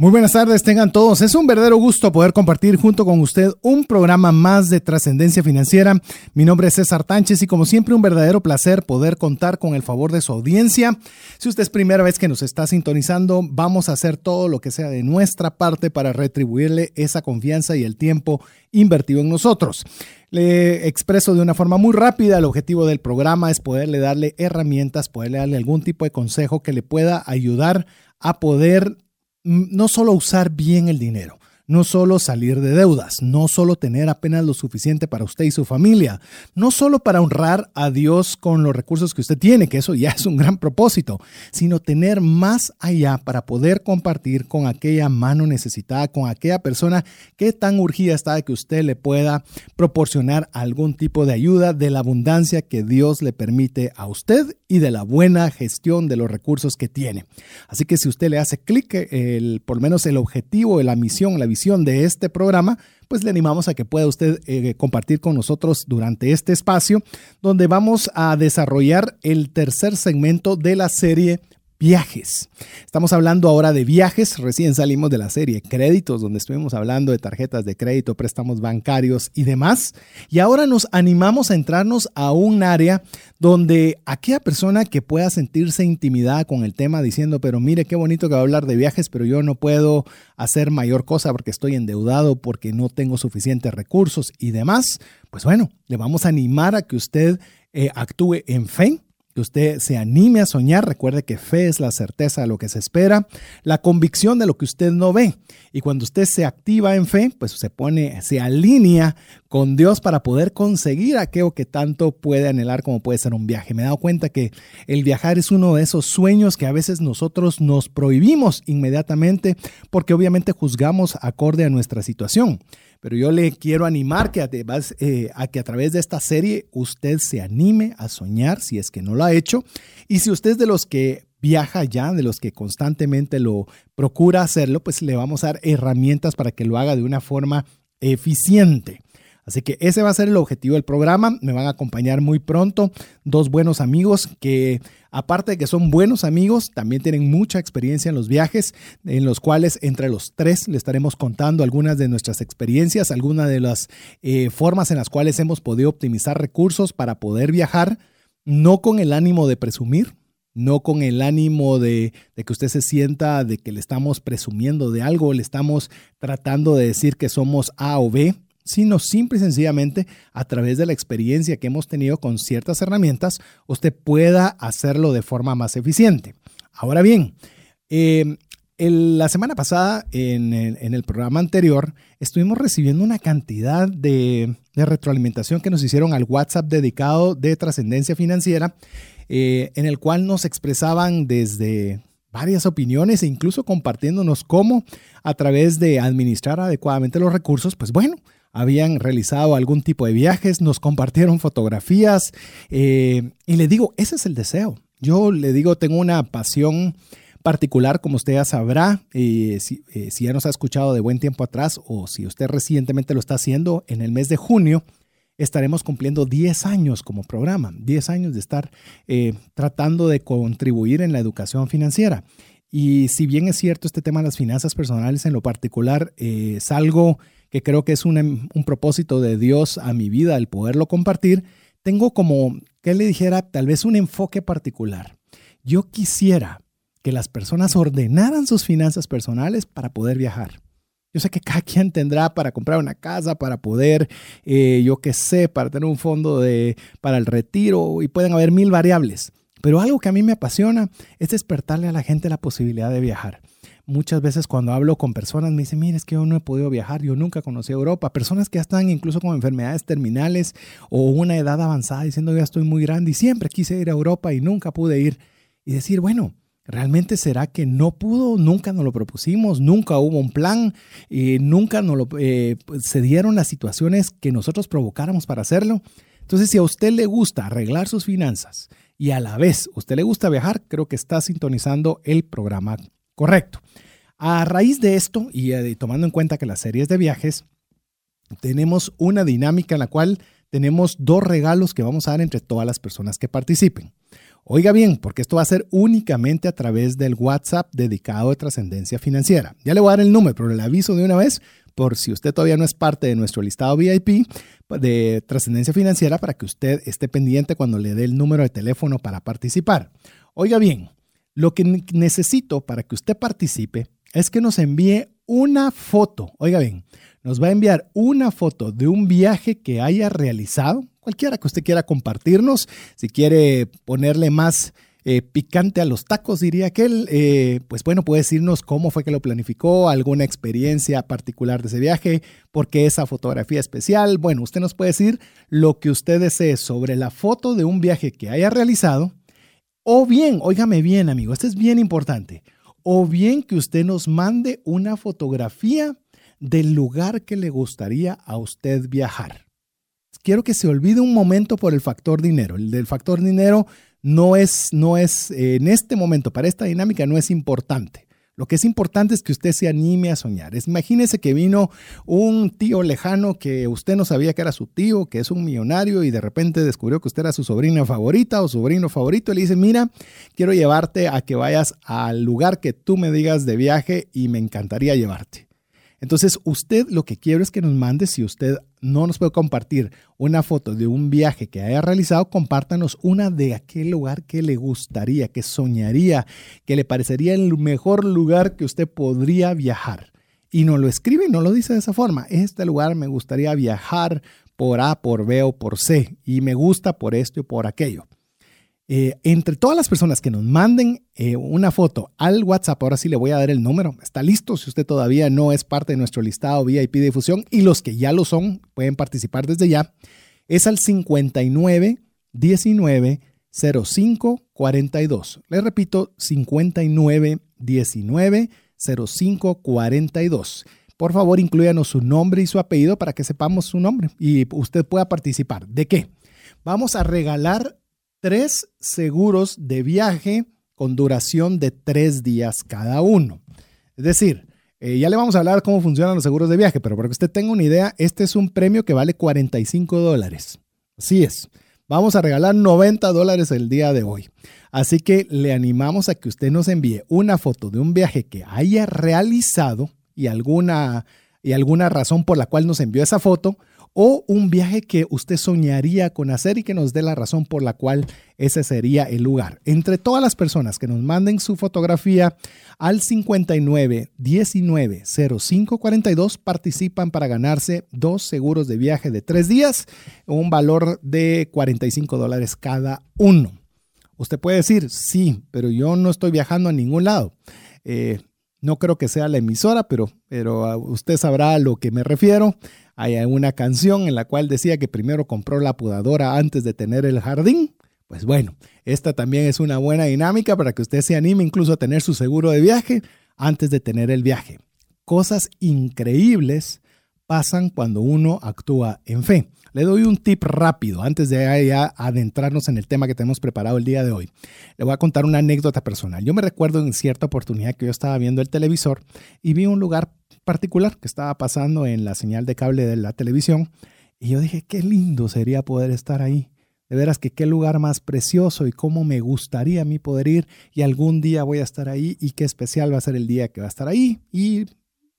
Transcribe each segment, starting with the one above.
Muy buenas tardes, tengan todos. Es un verdadero gusto poder compartir junto con usted un programa más de trascendencia financiera. Mi nombre es César Tánchez y como siempre un verdadero placer poder contar con el favor de su audiencia. Si usted es primera vez que nos está sintonizando, vamos a hacer todo lo que sea de nuestra parte para retribuirle esa confianza y el tiempo invertido en nosotros. Le expreso de una forma muy rápida, el objetivo del programa es poderle darle herramientas, poderle darle algún tipo de consejo que le pueda ayudar a poder no solo usar bien el dinero, no solo salir de deudas, no solo tener apenas lo suficiente para usted y su familia, no solo para honrar a Dios con los recursos que usted tiene, que eso ya es un gran propósito, sino tener más allá para poder compartir con aquella mano necesitada, con aquella persona que tan urgida está de que usted le pueda proporcionar algún tipo de ayuda de la abundancia que Dios le permite a usted y de la buena gestión de los recursos que tiene. Así que si usted le hace clic, el, por lo menos el objetivo, la misión, la visión, de este programa, pues le animamos a que pueda usted eh, compartir con nosotros durante este espacio, donde vamos a desarrollar el tercer segmento de la serie viajes. Estamos hablando ahora de viajes, recién salimos de la serie créditos, donde estuvimos hablando de tarjetas de crédito, préstamos bancarios y demás. Y ahora nos animamos a entrarnos a un área donde aquella persona que pueda sentirse intimidada con el tema diciendo, pero mire qué bonito que va a hablar de viajes, pero yo no puedo hacer mayor cosa porque estoy endeudado, porque no tengo suficientes recursos y demás, pues bueno, le vamos a animar a que usted eh, actúe en fe que usted se anime a soñar. Recuerde que fe es la certeza de lo que se espera, la convicción de lo que usted no ve. Y cuando usted se activa en fe, pues se pone, se alinea con Dios para poder conseguir aquello que tanto puede anhelar como puede ser un viaje. Me he dado cuenta que el viajar es uno de esos sueños que a veces nosotros nos prohibimos inmediatamente porque obviamente juzgamos acorde a nuestra situación. Pero yo le quiero animar que además, eh, a que a través de esta serie usted se anime a soñar si es que no lo ha hecho. Y si usted es de los que viaja ya, de los que constantemente lo procura hacerlo, pues le vamos a dar herramientas para que lo haga de una forma eficiente. Así que ese va a ser el objetivo del programa. Me van a acompañar muy pronto dos buenos amigos que, aparte de que son buenos amigos, también tienen mucha experiencia en los viajes, en los cuales entre los tres le estaremos contando algunas de nuestras experiencias, algunas de las eh, formas en las cuales hemos podido optimizar recursos para poder viajar, no con el ánimo de presumir, no con el ánimo de, de, que usted se sienta de que le estamos presumiendo de algo, le estamos tratando de decir que somos A o B, sino simple y sencillamente a través de la experiencia que hemos tenido con ciertas herramientas, usted pueda hacerlo de forma más eficiente. Ahora bien, eh, la semana pasada, en el, programa anterior, estuvimos recibiendo una cantidad de, retroalimentación que nos hicieron al WhatsApp dedicado de trascendencia financiera, eh, en el cual nos expresaban desde varias opiniones e incluso compartiéndonos cómo a través de administrar adecuadamente los recursos, pues bueno, habían realizado algún tipo de viajes, nos compartieron fotografías eh, y le digo, ese es el deseo. Yo le digo, tengo una pasión particular, como usted ya sabrá, eh, si, eh, si, ya nos ha escuchado de buen tiempo atrás o si usted recientemente lo está haciendo, en el mes de junio estaremos cumpliendo 10 años como programa, 10 años de estar tratando de contribuir en la educación financiera. Y si bien es cierto este tema de las finanzas personales en lo particular es algo que creo que es un, propósito de Dios a mi vida el poderlo compartir, tengo como, que le dijera, tal vez un enfoque particular. Yo quisiera que las personas ordenaran sus finanzas personales para poder viajar. Yo sé que cada quien tendrá para comprar una casa, para poder, eh, yo qué sé, para tener un fondo de, para el retiro y pueden haber mil variables. Pero algo que a mí me apasiona es despertarle a la gente la posibilidad de viajar muchas veces cuando hablo con personas me dicen, mire, es que yo no he podido viajar, yo nunca conocí Europa. Personas que ya están incluso con enfermedades terminales o una edad avanzada diciendo, ya estoy muy grande y siempre quise ir a Europa y nunca pude ir. Y decir, bueno, ¿Realmente será que no pudo? Nunca nos lo propusimos, nunca hubo un plan, y nunca nos lo, eh, se dieron las situaciones que nosotros provocáramos para hacerlo. Entonces, si a usted le gusta arreglar sus finanzas y a la vez usted le gusta viajar, creo que está sintonizando el programa correcto. A raíz de esto y eh, tomando en cuenta que las series de viajes, tenemos una dinámica en la cual tenemos dos regalos que vamos a dar entre todas las personas que participen. Oiga bien, porque esto va a ser únicamente a través del WhatsApp dedicado a trascendencia financiera. Ya le voy a dar el número, pero le aviso de una vez por si usted todavía no es parte de nuestro listado VIP de trascendencia financiera para que usted esté pendiente cuando le dé el número de teléfono para participar. Oiga bien, lo que necesito para que usted participe es que nos envíe una foto. Oiga bien, nos va a enviar una foto de un viaje que haya realizado, cualquiera que usted quiera compartirnos, si quiere ponerle más eh, picante a los tacos, diría aquel, eh, pues bueno, puede decirnos cómo fue que lo planificó, alguna experiencia particular de ese viaje, por qué esa fotografía especial. Bueno, usted nos puede decir lo que usted desee sobre la foto de un viaje que haya realizado, o bien, óigame bien, amigo, esto es bien importante, o bien que usted nos mande una fotografía del lugar que le gustaría a usted viajar. Quiero que se olvide un momento por el factor dinero. El del factor dinero no es, no es, eh, en este momento, para esta dinámica, no es importante. Lo que es importante es que usted se anime a soñar. Imagínese que vino un tío lejano que usted no sabía que era su tío, que es un millonario y de repente descubrió que usted era su sobrina favorita o sobrino favorito y le dice, mira, quiero llevarte a que vayas al lugar que tú me digas de viaje y me encantaría llevarte. Entonces, usted lo que quiero es que nos mande, si usted no nos puede compartir una foto de un viaje que haya realizado, compártanos una de aquel lugar que le gustaría, que soñaría, que le parecería el mejor lugar que usted podría viajar. Y no lo escribe y no lo dice de esa forma. Este lugar me gustaría viajar por A, por B o por C. Y me gusta por esto y por aquello. Eh, entre todas las personas que nos manden eh, una foto al WhatsApp, ahora sí le voy a dar el número. Está listo si usted todavía no es parte de nuestro listado VIP de difusión y los que ya lo son pueden participar desde ya. Es al 59 19 05 42. Le repito, 59 19 05 42. Por favor, incluyanos su nombre y su apellido para que sepamos su nombre y usted pueda participar. ¿De qué? Vamos a regalar tres seguros de viaje con duración de tres días cada uno. Es decir, eh, ya le vamos a hablar cómo funcionan los seguros de viaje, pero para que usted tenga una idea, este es un premio que vale 45 dólares. Así es. Vamos a regalar 90 dólares el día de hoy. Así que le animamos a que usted nos envíe una foto de un viaje que haya realizado y alguna, y alguna razón por la cual nos envió esa foto o un viaje que usted soñaría con hacer y que nos dé la razón por la cual ese sería el lugar. Entre todas las personas que nos manden su fotografía al 59 19 05 42 participan para ganarse dos seguros de viaje de tres días, un valor de 45 dólares cada uno. Usted puede decir, sí, pero yo no estoy viajando a ningún lado. Eh, no creo que sea la emisora, pero, pero ah, usted sabrá a lo que me refiero. Hay una canción en la cual decía que primero compró la podadora antes de tener el jardín. Pues bueno, esta también es una buena dinámica para que usted se anime incluso a tener su seguro de viaje antes de tener el viaje. Cosas increíbles pasan cuando uno actúa en fe. Le doy un tip rápido antes de adentrarnos en el tema que tenemos preparado el día de hoy. Le voy a contar una anécdota personal. Yo me recuerdo en cierta oportunidad que yo estaba viendo el televisor y vi un lugar particular que estaba pasando en la señal de cable de la televisión. Y yo dije, qué lindo sería poder estar ahí. De veras que qué lugar más precioso y cómo me gustaría a mí poder ir y algún día voy a estar ahí y qué especial va a ser el día que va a estar ahí. Y,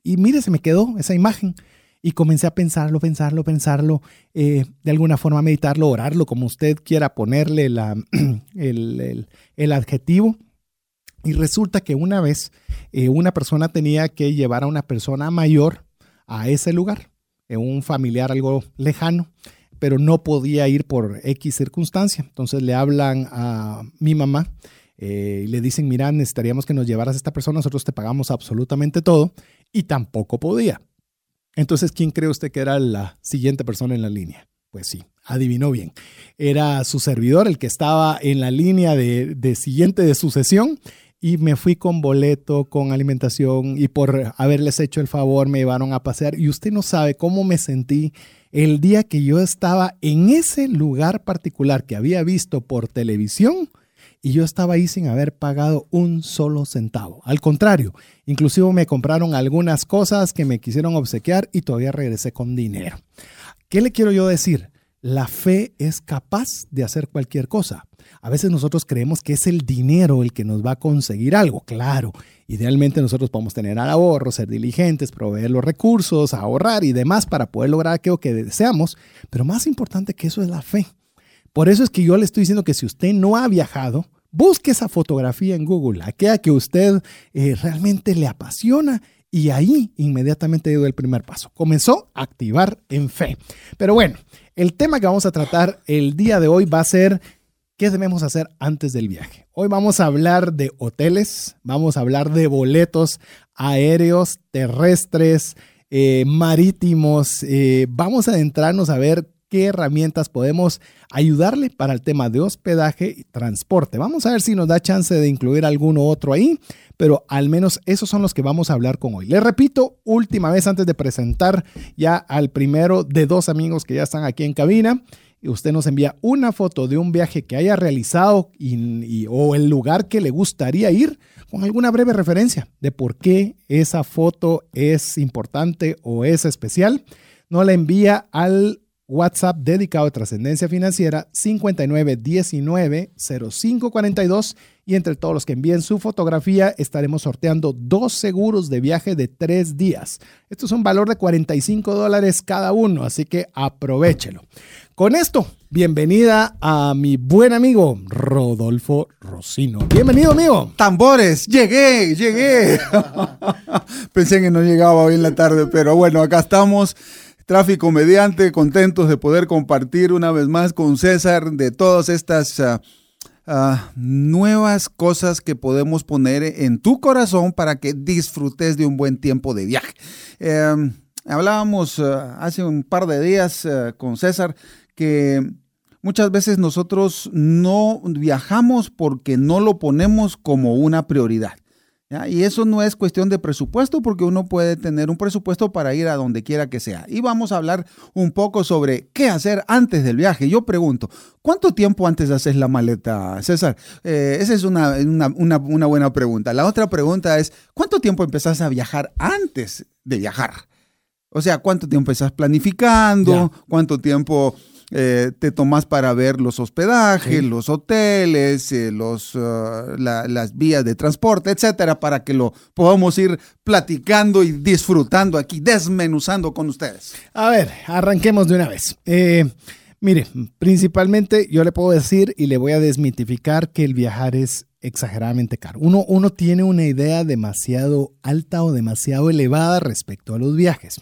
y mire, se me quedó esa imagen y comencé a pensarlo, pensarlo, pensarlo, eh, de alguna forma meditarlo, orarlo, como usted quiera ponerle el, adjetivo. Y resulta que una vez eh, una persona tenía que llevar a una persona mayor a ese lugar, eh, un familiar algo lejano, pero no podía ir por X circunstancia. Entonces le hablan a mi mamá eh, le dicen, mira, necesitaríamos que nos llevaras a esta persona, nosotros te pagamos absolutamente todo, y tampoco podía. Entonces, ¿quién cree usted que era la siguiente persona en la línea? Pues sí, adivinó bien. Era su servidor el que estaba en la línea de, siguiente de sucesión y me fui con boleto, con alimentación y por haberles hecho el favor me llevaron a pasear y usted no sabe cómo me sentí el día que yo estaba en ese lugar particular que había visto por televisión y yo estaba ahí sin haber pagado un solo centavo. Al contrario, inclusive me compraron algunas cosas que me quisieron obsequiar y todavía regresé con dinero. ¿Qué le quiero yo decir? La fe es capaz de hacer cualquier cosa. A veces nosotros creemos que es el dinero el que nos va a conseguir algo. Claro, idealmente nosotros podemos tener al ahorro, ser diligentes, proveer los recursos, ahorrar y demás para poder lograr aquello que deseamos. Pero más importante que eso es la fe. Por eso es que yo le estoy diciendo que si usted no ha viajado, busque esa fotografía en Google, aquella que usted eh, realmente le apasiona y ahí inmediatamente dio el primer paso. Comenzó a activar en fe. Pero bueno, el tema que vamos a tratar el día de hoy va a ser qué debemos hacer antes del viaje. Hoy vamos a hablar de hoteles, vamos a hablar de boletos aéreos, terrestres, eh, marítimos. Eh, vamos a adentrarnos a ver qué herramientas podemos ayudarle para el tema de hospedaje y transporte. Vamos a ver si nos da chance de incluir alguno otro ahí, pero al menos esos son los que vamos a hablar con hoy. Les repito, última vez antes de presentar ya al primero de dos amigos que ya están aquí en cabina. Usted nos envía una foto de un viaje que haya realizado o el lugar que le gustaría ir con alguna breve referencia de por qué esa foto es importante o es especial. No la envía al WhatsApp dedicado a trascendencia financiera 5919-0542 y entre todos los que envíen su fotografía estaremos sorteando dos seguros de viaje de tres días. Esto es un valor de 45 dólares cada uno, así que aprovechelo. Con esto, bienvenida a mi buen amigo Rodolfo Rosino. Bienvenido, amigo. Tambores, llegué, llegué. Pensé que no llegaba hoy en la tarde, pero bueno, acá estamos Tráfico mediante, contentos de poder compartir una vez más con César de todas estas ah, ah, nuevas cosas que podemos poner en tu corazón para que disfrutes de un buen tiempo de viaje. Em, hablábamos ah, hace un par de días con César que muchas veces nosotros no viajamos porque no lo ponemos como una prioridad. Y eso no es cuestión de presupuesto porque uno puede tener un presupuesto para ir a donde quiera que sea. Y vamos a hablar un poco sobre qué hacer antes del viaje. Yo pregunto, ¿cuánto tiempo antes haces la maleta, César? Eh, esa es una, una, buena pregunta. La otra pregunta es, ¿cuánto tiempo empezás a viajar antes de viajar? O sea, ¿cuánto tiempo estás planificando? ¿Cuánto tiempo eh, te tomas para ver los hospedajes, los hoteles, eh, los, ah, las vías de transporte, etcétera, para que lo podamos ir platicando y disfrutando aquí, desmenuzando con ustedes. A ver, arranquemos de una vez. Eh, mire, principalmente yo le puedo decir y le voy a desmitificar que el viajar es exageradamente caro. Uno, uno tiene una idea demasiado alta o demasiado elevada respecto a los viajes.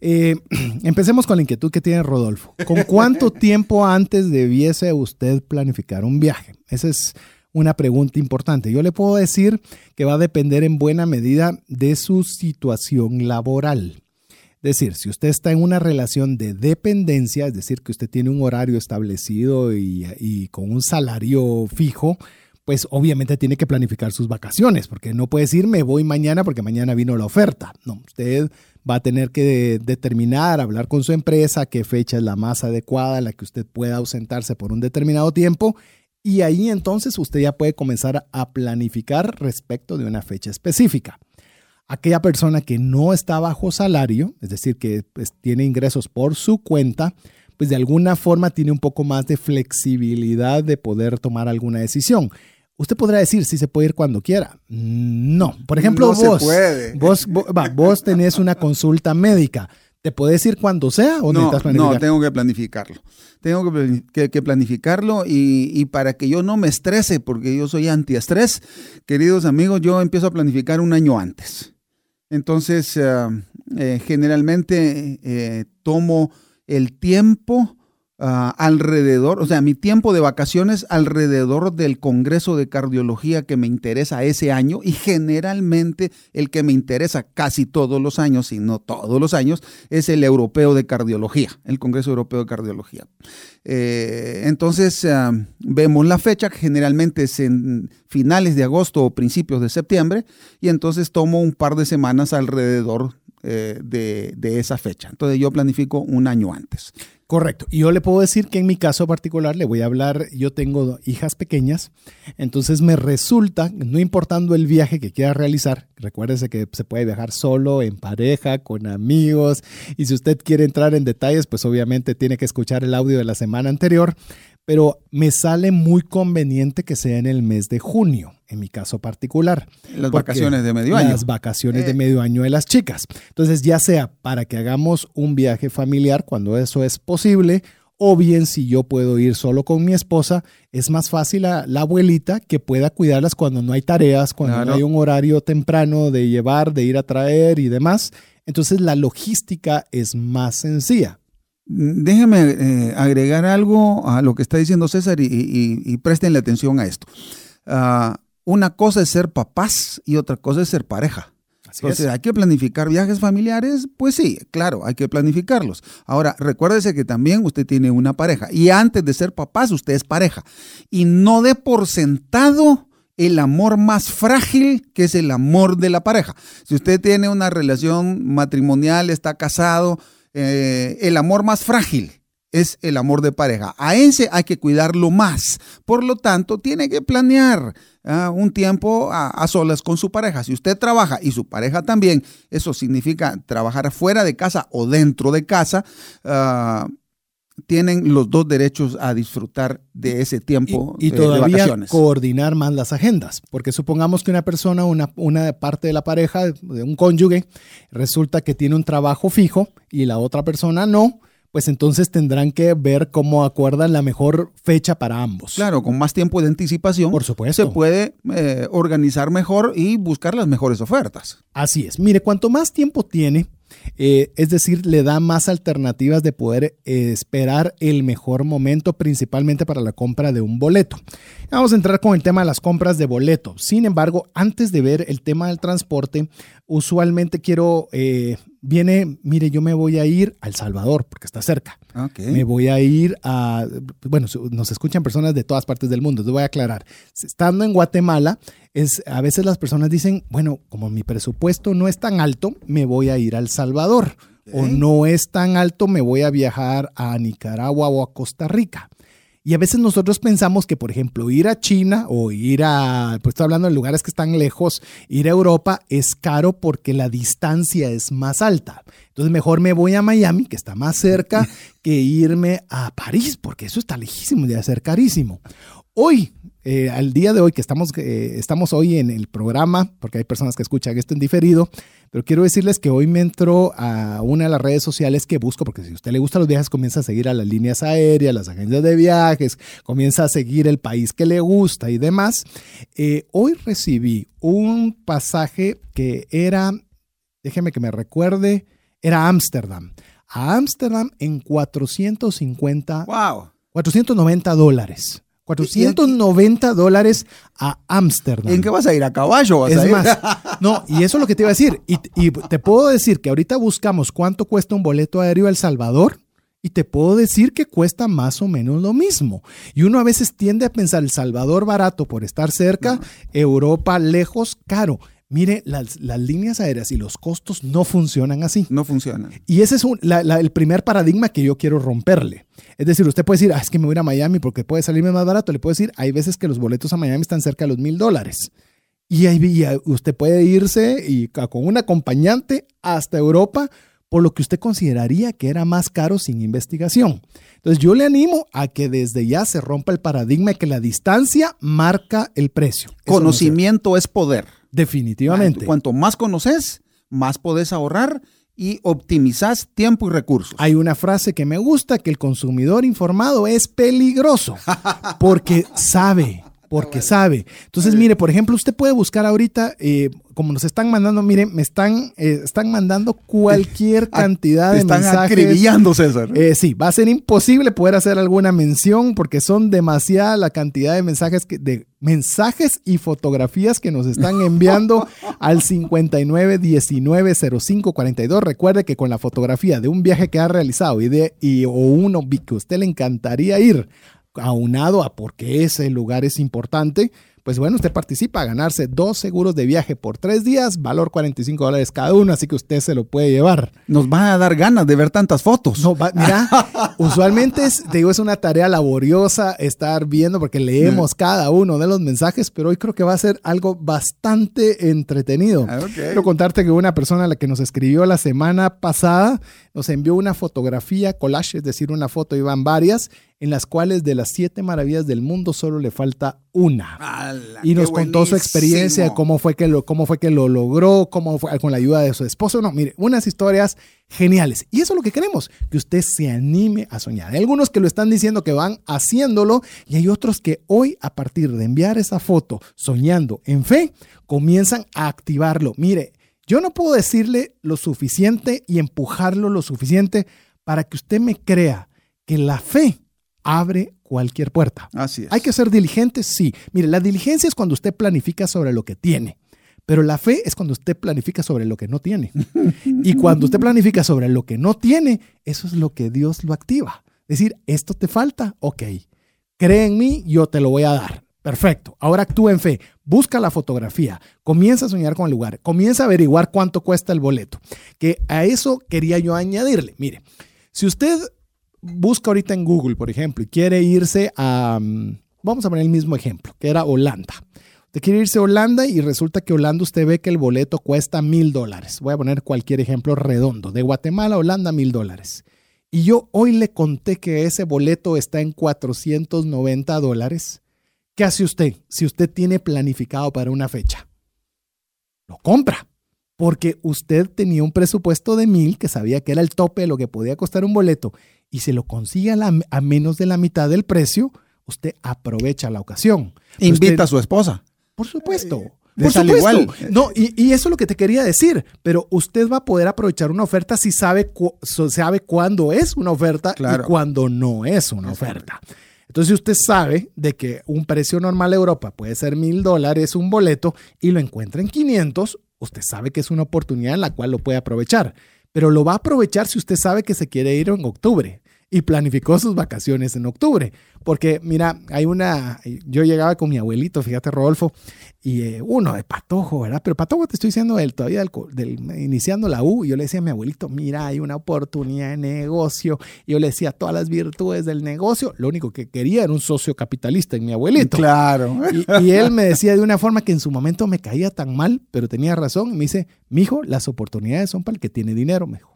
Eh, empecemos con la inquietud que tiene Rodolfo. ¿Con cuánto tiempo antes debiese usted planificar un viaje? Esa es una pregunta importante. Yo le puedo decir que va a depender en buena medida de su situación laboral. Es decir, si usted está en una relación de dependencia, es decir, que usted tiene un horario establecido y, y con un salario fijo, pues obviamente tiene que planificar sus vacaciones, porque no puede decir me voy mañana porque mañana vino la oferta. No, usted va a tener que determinar, hablar con su empresa qué fecha es la más adecuada en la que usted pueda ausentarse por un determinado tiempo y ahí entonces usted ya puede comenzar a planificar respecto de una fecha específica. Aquella persona que no está bajo salario, es decir, que pues, tiene ingresos por su cuenta, pues de alguna forma tiene un poco más de flexibilidad de poder tomar alguna decisión. Usted podrá decir si se puede ir cuando quiera. No. Por ejemplo, vos, vos, vos, tenés una consulta médica. ¿Te puedes ir cuando sea o no, necesitas planificar? No, tengo que planificarlo. Tengo que, planificarlo y, para que yo no me estrese, porque yo soy antiestrés, queridos amigos, yo empiezo a planificar un año antes. Entonces, eh, eh, generalmente eh, tomo el tiempo ah, alrededor, o sea, mi tiempo de vacaciones alrededor del Congreso de Cardiología que me interesa ese año y generalmente el que me interesa casi todos los años, si no todos los años, es el Europeo de Cardiología, el Congreso Europeo de Cardiología. Eh, entonces, ah, vemos la fecha, generalmente es en finales de agosto o principios de septiembre, y entonces tomo un par de semanas alrededor eh, de, de, esa fecha. Entonces yo planifico un año antes. Correcto. Y yo le puedo decir que en mi caso particular le voy a hablar, yo tengo hijas pequeñas, entonces me resulta, no importando el viaje que quiera realizar, recuérdese que se puede viajar solo, en pareja, con amigos, y si usted quiere entrar en detalles, pues obviamente tiene que escuchar el audio de la semana anterior, pero me sale muy conveniente que sea en el mes de junio, en mi caso particular. Las vacaciones de medio año. Las vacaciones de eh. medio año de las chicas. Entonces, ya sea para que hagamos un viaje familiar cuando eso es posible, o bien si yo puedo ir solo con mi esposa, es más fácil a la abuelita que pueda cuidarlas cuando no hay tareas, cuando no hay un horario temprano de llevar, de ir a traer y demás. Entonces la logística es más sencilla. Déjeme eh, agregar algo a lo que está diciendo César y, y, presten atención a esto. Ah, una cosa es ser papás y otra cosa es ser pareja. Entonces, ¿hay que planificar viajes familiares? Pues sí, claro, hay que planificarlos. Ahora, recuérdese que también usted tiene una pareja y antes de ser papás, usted es pareja. Y no dé por sentado el amor más frágil que es el amor de la pareja. Si usted tiene una relación matrimonial, está casado, eh, el amor más frágil es el amor de pareja. A ese hay que cuidarlo más. Por lo tanto, tiene que planear ah, un tiempo a, solas con su pareja. Si usted trabaja y su pareja también, eso significa trabajar fuera de casa o dentro de casa. Ah, tienen los dos derechos a disfrutar de ese tiempo y, y todavía coordinar más las agendas, porque supongamos que una persona, una, una parte de la pareja, de un cónyuge, resulta que tiene un trabajo fijo y la otra persona no, pues entonces tendrán que ver cómo acuerdan la mejor fecha para ambos. Claro, con más tiempo de anticipación. Por supuesto. Se puede eh, organizar mejor y buscar las mejores ofertas. Así es. Mire, cuanto más tiempo tiene, eh, es decir, le da más alternativas de poder eh, esperar el mejor momento, principalmente para la compra de un boleto. Vamos a entrar con el tema de las compras de boleto. Sin embargo, antes de ver el tema del transporte, usualmente quiero, eh, viene, mire, yo me voy a ir a El Salvador, porque está cerca. Me voy a ir a, bueno, nos escuchan personas de todas partes del mundo, les voy a aclarar. Estando en Guatemala, es, a veces las personas dicen, bueno, como mi presupuesto no es tan alto, me voy a ir a El Salvador. O no es tan alto, me voy a viajar a Nicaragua o a Costa Rica. Y a veces nosotros pensamos que, por ejemplo, ir a China o ir a, pues estoy hablando de lugares que están lejos, ir a Europa es caro porque la distancia es más alta. Entonces mejor me voy a Miami, que está más cerca, que irme a París, porque eso está lejísimo de ser carísimo. Hoy eh, al día de hoy, que estamos, eh, estamos hoy en el programa, porque hay personas que escuchan esto en diferido, pero quiero decirles que hoy me entró a una de las redes sociales que busco, porque si a usted le gustan los viajes, comienza a seguir a las líneas aéreas, las agencias de viajes, comienza a seguir el país que le gusta y demás. Eh, hoy recibí un pasaje que era, déjeme que me recuerde, era Ámsterdam. A Ámsterdam en 450. ¡Wow! 490 dólares. 490 dólares a Ámsterdam. ¿En qué vas a ir? ¿A caballo? Vas es más, no, y eso es lo que te iba a decir. Y, y, te puedo decir que ahorita buscamos cuánto cuesta un boleto aéreo a El Salvador y te puedo decir que cuesta más o menos lo mismo. Y uno a veces tiende a pensar El Salvador barato por estar cerca, Europa lejos, caro. Mire, las, líneas aéreas y los costos no funcionan así. No funcionan. Y ese es el primer paradigma que yo quiero romperle. Es decir, usted puede decir, ah, es que me voy a ir a Miami porque puede salirme más barato. Le puedo decir, hay veces que los boletos a Miami están cerca de los mil dólares. Y ahí usted puede irse y con un acompañante hasta Europa por lo que usted consideraría que era más caro sin investigación. Entonces yo le animo a que desde ya se rompa el paradigma de que la distancia marca el precio. Conocimiento es poder. Definitivamente. Cuanto más conoces, más podés ahorrar y optimizás tiempo y recursos. Hay una frase que me gusta, que el consumidor informado es peligroso porque sabe porque sabe. Entonces, mire, por ejemplo, usted puede buscar ahorita, eh, como nos están mandando, mire, me están, eh, están mandando cualquier Ah, cantidad de Están mensajes. acribillando, César. Eh, sí, va a ser imposible poder hacer alguna mención porque son demasiada la cantidad de mensajes que, de mensajes y fotografías que nos están enviando al 59190542. Recuerde que con la fotografía de un viaje que ha realizado y de y, o uno que usted le encantaría ir aunado a porque ese lugar es importante, pues bueno, usted participa a ganarse dos seguros de viaje por tres días, valor 45 dólares cada uno, así que usted se lo puede llevar. Nos van a dar ganas de ver tantas fotos. No, va- mira, usualmente es, te digo, es una tarea laboriosa estar viendo porque leemos cada uno de los mensajes, pero hoy creo que va a ser algo bastante entretenido. Ah. Quiero contarte que una persona a la que nos escribió la semana pasada nos envió una fotografía, collage, es decir, una foto, iban varias, en las cuales de las siete maravillas del mundo solo le falta una ¡Hala, y nos contó su experiencia, cómo fue que lo, cómo fue que lo logró, cómo fue con la ayuda de su esposo. No, mire, unas historias geniales. Y eso es lo que queremos, que usted se anime a soñar. Hay algunos que lo están diciendo que van haciéndolo y hay otros que hoy, a partir de enviar esa foto soñando en fe, comienzan a activarlo. Mire, yo no puedo decirle lo suficiente y empujarlo lo suficiente para que usted me crea que la fe abre cualquier puerta. Así es. ¿Hay que ser diligentes? Sí. Mire, la diligencia es cuando usted planifica sobre lo que tiene, pero la fe es cuando usted planifica sobre lo que no tiene. Y cuando usted planifica sobre lo que no tiene, eso es lo que Dios lo activa. Es decir, esto te falta, ok. Cree en mí, yo te lo voy a dar. Perfecto. Ahora actúa en fe. Busca la fotografía. Comienza a soñar con el lugar. Comienza a averiguar cuánto cuesta el boleto. Que a eso quería yo añadirle. Mire, si usted busca ahorita en Google, por ejemplo, y quiere irse a, mm, vamos a poner el mismo ejemplo, que era Holanda. Usted quiere irse a Holanda y resulta que Holanda usted ve que el boleto cuesta mil dólares. Voy a poner cualquier ejemplo redondo. De Guatemala a Holanda, mil dólares. Y yo hoy le conté que ese boleto está en 490 dólares. ¿Qué hace usted si usted tiene planificado para una fecha? Lo compra. Porque usted tenía un presupuesto de mil que sabía que era el tope de lo que podía costar un boleto y se lo consigue a, la- a menos de la mitad del precio, usted aprovecha la ocasión. Invita usted- a su esposa. por supuesto. le Por supuesto. igual. No, y, y eso es lo que te quería decir. Pero usted va a poder aprovechar una oferta si sabe, cu- sabe cuándo es una oferta Claro. y cuándo no es una oferta. Entonces, si usted sabe de que un precio normal de Europa puede ser mil dólares un boleto y lo encuentra en 500, usted sabe que es una oportunidad en la cual lo puede aprovechar. Pero lo va a aprovechar si usted sabe que se quiere ir en octubre y planificó sus vacaciones en octubre. Porque, mira, hay una. Yo llegaba con mi abuelito, fíjate, Rodolfo, y eh, uno de patojo, ¿verdad? Pero patojo te estoy diciendo del, todavía del, iniciando la U. Y yo le decía a mi abuelito, mira, hay una oportunidad de negocio. Y yo le decía todas las virtudes del negocio. Lo único que quería era un socio capitalista en mi abuelito. Claro. Y, y él me decía de una forma que en su momento me caía tan mal, pero tenía razón. Y me dice, mijo, las oportunidades son para el que tiene dinero, me dijo.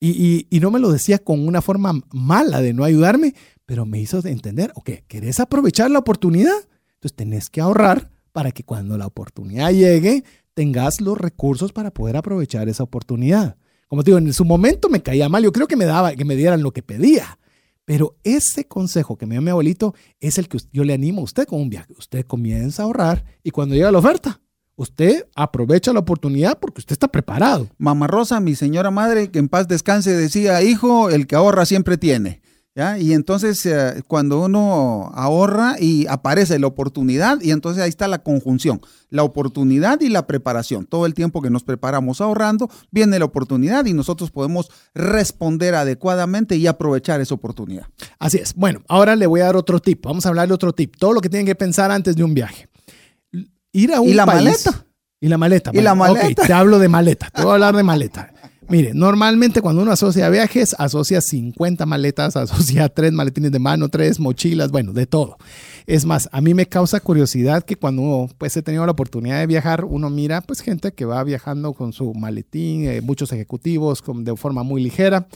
Y, no me lo decía con una forma mala de no ayudarme, pero me hizo entender, ok, ¿querés aprovechar la oportunidad? Entonces tenés que ahorrar para que cuando la oportunidad llegue, tengas los recursos para poder aprovechar esa oportunidad. Como te digo, en su momento me caía mal, yo creo que me daba, que me dieran lo que pedía. Pero ese consejo que me dio mi abuelito es el que yo le animo a usted con un viaje. Usted comienza a ahorrar y cuando llega la oferta, usted aprovecha la oportunidad porque usted está preparado. Mamá Rosa, mi señora madre, que en paz descanse, decía, hijo, el que ahorra siempre tiene. ¿Ya? Y entonces eh, cuando uno ahorra y aparece la oportunidad, y entonces ahí está la conjunción, la oportunidad y la preparación. Todo el tiempo que nos preparamos ahorrando, viene la oportunidad y nosotros podemos responder adecuadamente y aprovechar esa oportunidad. Así es. Bueno, ahora le voy a dar otro tip. Vamos a hablar de otro tip. Todo lo que tienen que pensar antes de un viaje. Ir a un ¿Y la país- maleta? Y la maleta. ¿Y la maleta? Ok, te hablo de maleta. Te voy a hablar de maleta. Mire, normalmente cuando uno asocia viajes, asocia 50 maletas, asocia tres maletines de mano, tres mochilas, bueno, de todo. Es más, a mí me causa curiosidad que cuando uno, pues he tenido la oportunidad de viajar, uno mira pues gente que va viajando con su maletín, eh, muchos ejecutivos con, de forma muy ligera.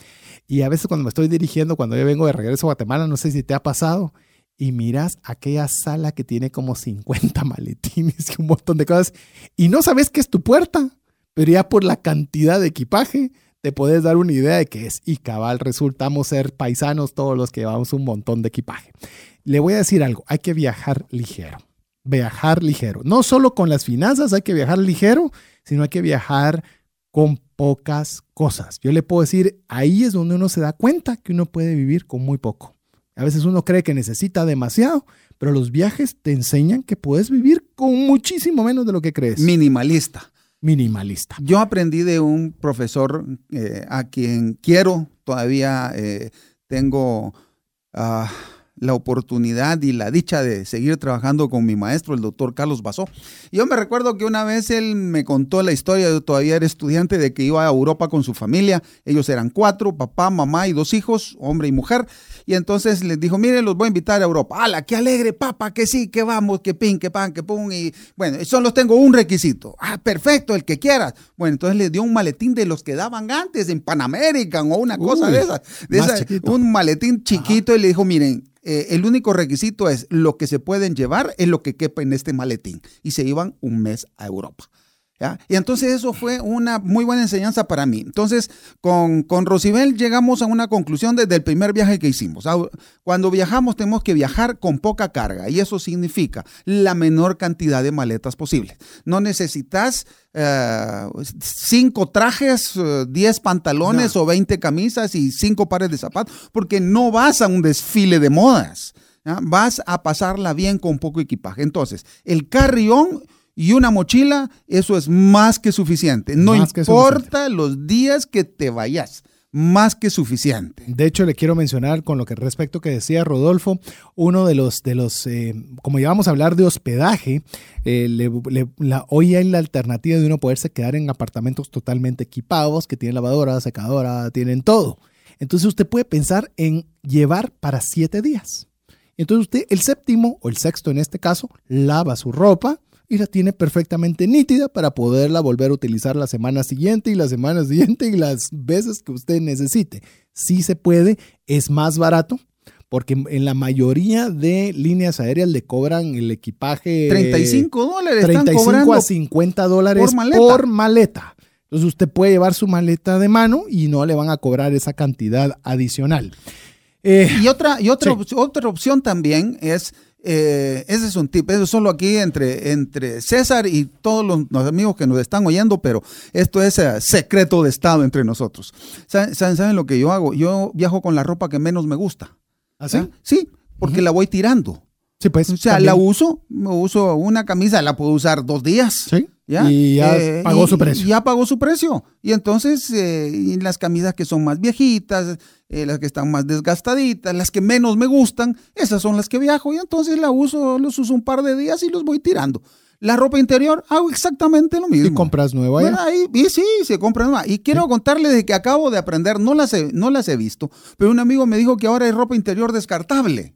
Y a veces cuando me estoy dirigiendo, cuando yo vengo de regreso a Guatemala, no sé si te ha pasado, y miras aquella sala que tiene como 50 maletines y un montón de cosas, y no sabes que es tu puerta, pero ya por la cantidad de equipaje te puedes dar una idea de qué es. Y cabal, resultamos ser paisanos todos los que llevamos un montón de equipaje. Le voy a decir algo, hay que viajar ligero. Viajar ligero. No solo con las finanzas hay que viajar ligero, sino hay que viajar con pocas cosas. Yo le puedo decir, ahí es donde uno se da cuenta que uno puede vivir con muy poco. A veces uno cree que necesita demasiado, pero los viajes te enseñan que puedes vivir con muchísimo menos de lo que crees. Minimalista. Minimalista. Yo aprendí de un profesor eh, a quien quiero, todavía eh, tengo... Uh, la oportunidad y la dicha de seguir trabajando con mi maestro, el doctor Carlos Basó. Yo me recuerdo que una vez él me contó la historia, yo todavía era estudiante, de que iba a Europa con su familia. Ellos eran cuatro, papá, mamá y dos hijos, hombre y mujer. Y entonces les dijo, mire, los voy a invitar a Europa. ¡Hala, qué alegre, papá! Que sí, que vamos, que pin, que pan, que pum! Y bueno, solo tengo un requisito. Ah, perfecto, el que quieras. Bueno, entonces le dio un maletín de los que daban antes en Pan American o una cosa de esas. De un maletín chiquito y le dijo, miren, eh, el único requisito es lo que se pueden llevar es lo que quepa en este maletín. Y se iban un mes a Europa. Y entonces eso fue una muy buena enseñanza para mí. Entonces, con, con Rosibel llegamos a una conclusión desde el primer viaje que hicimos. Cuando viajamos tenemos que viajar con poca carga y eso significa la menor cantidad de maletas posible. No necesitas eh, cinco trajes, eh, diez pantalones o veinte camisas y cinco pares de zapatos porque no vas a un desfile de modas. Vas a pasarla bien con poco equipaje. Entonces, el carrión y una mochila, eso es más que suficiente. No importa los días que te vayas más que suficiente. De hecho, le quiero mencionar con lo que respecto que decía Rodolfo, uno de los, de los eh, como íbamos a hablar de hospedaje, eh, la, hoy hay la alternativa de uno poderse quedar en apartamentos totalmente equipados, que tienen lavadora, secadora, tienen todo. Entonces usted puede pensar en llevar para siete días. Entonces usted, el séptimo o el sexto en este caso, lava su ropa, y la tiene perfectamente nítida para poderla volver a utilizar la semana siguiente y la semana siguiente y las veces que usted necesite. Si se puede, es más barato porque en la mayoría de líneas aéreas le cobran el equipaje 35 dólares 35 a 50 dólares por maleta. Entonces usted puede llevar su maleta de mano y no le van a cobrar esa cantidad adicional. Eh, y otra, y otra, otra opción también es eh, ese es un tip, eso solo aquí entre, entre César y todos los, amigos que nos están oyendo, pero esto es eh, secreto de Estado entre nosotros. ¿Saben, ¿Saben, lo que yo hago? Yo viajo con la ropa que menos me gusta. ¿Así? ¿Ah, sí, porque la voy tirando. Sí, pues. O sea, la uso, uso una camisa, la puedo usar dos días. Sí. Y ya eh, pagó su precio. Ya pagó su precio. Y entonces, eh, las camisas que son más viejitas, eh, las que están más desgastaditas, las que menos me gustan, esas son las que viajo. Y entonces la uso, los uso un par de días y los voy tirando. La ropa interior, hago exactamente lo mismo. ¿Y compras nueva? Bueno, ahí, y sí, se compra nueva. Y quiero contarles de que acabo de aprender, no las, no las he visto, pero un amigo me dijo que ahora hay ropa interior descartable.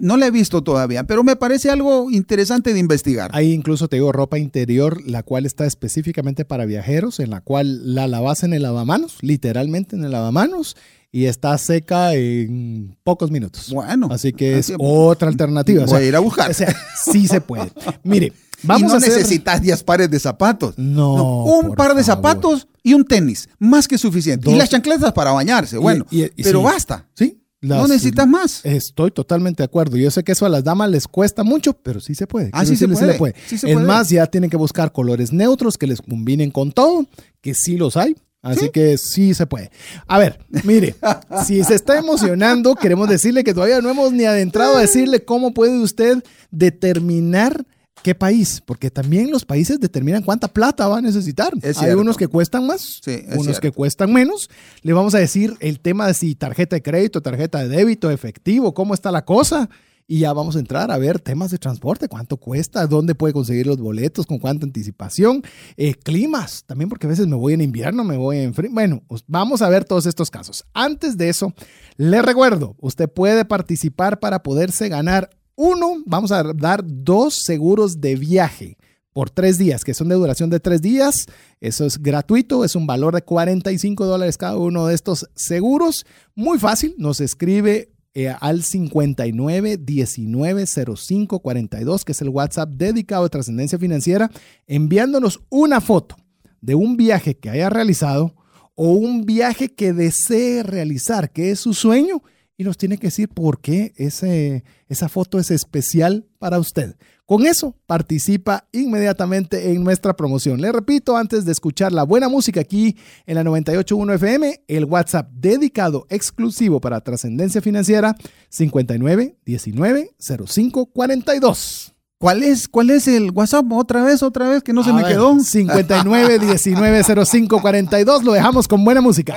No la he visto todavía, pero me parece algo interesante de investigar. Hay incluso, te digo, ropa interior, la cual está específicamente para viajeros, en la cual la lavas en el lavamanos, literalmente en el lavamanos, y está seca en pocos minutos. Bueno. Así que es otra alternativa. Voy a ir a buscar. O sea, sí se puede. Mire, vamos no a necesitas 10 pares de zapatos. No. un par de zapatos y un tenis, más que suficiente. Y las chancletas para bañarse, bueno. pero basta. Sí, no necesitas más. Estoy totalmente de acuerdo. Yo sé que eso a las damas les cuesta mucho, pero sí se puede. Ah, sí se, puede. es más, ya tienen que buscar colores neutros que les combinen con todo, que sí los hay. Así que sí se puede. A ver, mire, si se está emocionando, queremos decirle que todavía no hemos ni adentrado a decirle cómo puede usted determinar ¿Qué país? Porque también los países determinan cuánta plata va a necesitar. Hay unos que cuestan más, unos que cuestan menos. Le vamos a decir el tema de si tarjeta de crédito, tarjeta de débito, efectivo, cómo está la cosa. Y ya vamos a entrar a ver temas de transporte, cuánto cuesta, dónde puede conseguir los boletos, con cuánta anticipación, eh, climas, también porque a veces me voy en invierno, me voy en frío. Bueno, vamos a ver todos estos casos. Antes de eso, le recuerdo, usted puede participar para poderse ganar uno, vamos a dar dos seguros de viaje por tres días, que son de duración de tres días. Eso es gratuito, es un valor de 45 dólares cada uno de estos seguros. Muy fácil, nos escribe eh, al 59 19 05 42, que es el WhatsApp dedicado a trascendencia financiera, enviándonos una foto de un viaje que haya realizado o un viaje que desee realizar, que es su sueño, y nos tiene que decir por qué ese, esa foto es especial para usted. Con eso participa inmediatamente en nuestra promoción. Le repito, antes de escuchar la buena música aquí en la 981 FM, el WhatsApp dedicado exclusivo para trascendencia financiera 59 19 05 42. ¿Cuál es, ¿Cuál es el WhatsApp? Otra vez, otra vez, que no se me quedó. 59 19 05 42. Lo dejamos con buena música.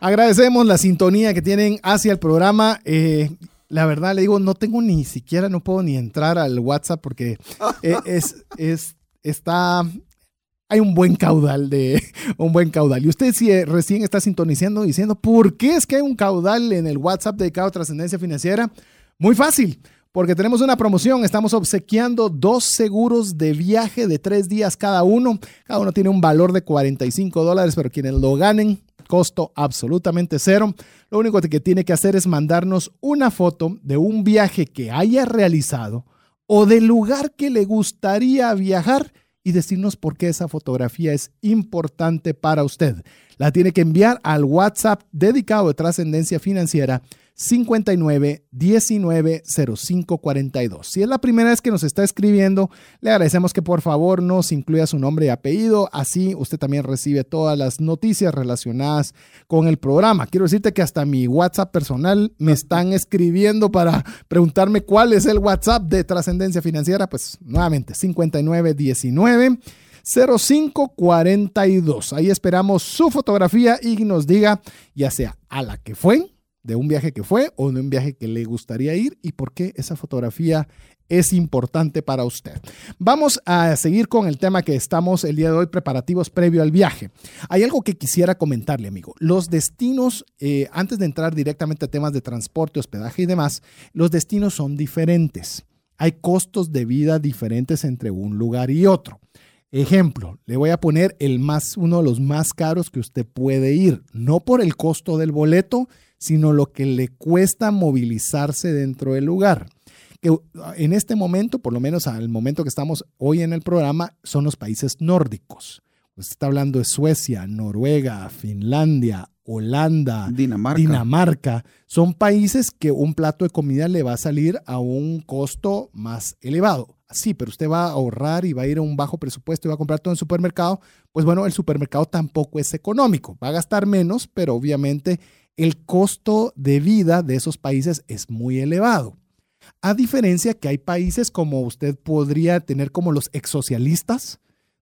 Agradecemos la sintonía que tienen hacia el programa. Eh, la verdad le digo, no tengo ni siquiera, no puedo ni entrar al WhatsApp porque eh, es, es, está, hay un buen caudal de, un buen caudal. Y usted si recién está sintonizando diciendo, ¿por qué es que hay un caudal en el WhatsApp dedicado a trascendencia financiera? Muy fácil. Porque tenemos una promoción, estamos obsequiando dos seguros de viaje de tres días cada uno. Cada uno tiene un valor de 45 dólares, pero quienes lo ganen costo absolutamente cero. Lo único que tiene que hacer es mandarnos una foto de un viaje que haya realizado o del lugar que le gustaría viajar y decirnos por qué esa fotografía es importante para usted. La tiene que enviar al WhatsApp dedicado de trascendencia financiera 59 19 05 42. Si es la primera vez que nos está escribiendo, le agradecemos que por favor nos incluya su nombre y apellido. Así usted también recibe todas las noticias relacionadas con el programa. Quiero decirte que hasta mi WhatsApp personal me están escribiendo para preguntarme cuál es el WhatsApp de trascendencia financiera. Pues nuevamente, 59 19 0542. Ahí esperamos su fotografía y nos diga ya sea a la que fue de un viaje que fue o de un viaje que le gustaría ir y por qué esa fotografía es importante para usted. Vamos a seguir con el tema que estamos el día de hoy, preparativos previo al viaje. Hay algo que quisiera comentarle, amigo. Los destinos, eh, antes de entrar directamente a temas de transporte, hospedaje y demás, los destinos son diferentes. Hay costos de vida diferentes entre un lugar y otro. Ejemplo, le voy a poner el más, uno de los más caros que usted puede ir, no por el costo del boleto, sino lo que le cuesta movilizarse dentro del lugar. Que en este momento, por lo menos al momento que estamos hoy en el programa, son los países nórdicos. Usted está hablando de Suecia, Noruega, Finlandia, Holanda, Dinamarca. Dinamarca. Son países que un plato de comida le va a salir a un costo más elevado. Sí, pero usted va a ahorrar y va a ir a un bajo presupuesto y va a comprar todo en supermercado. Pues bueno, el supermercado tampoco es económico. Va a gastar menos, pero obviamente el costo de vida de esos países es muy elevado. A diferencia que hay países como usted podría tener como los exsocialistas,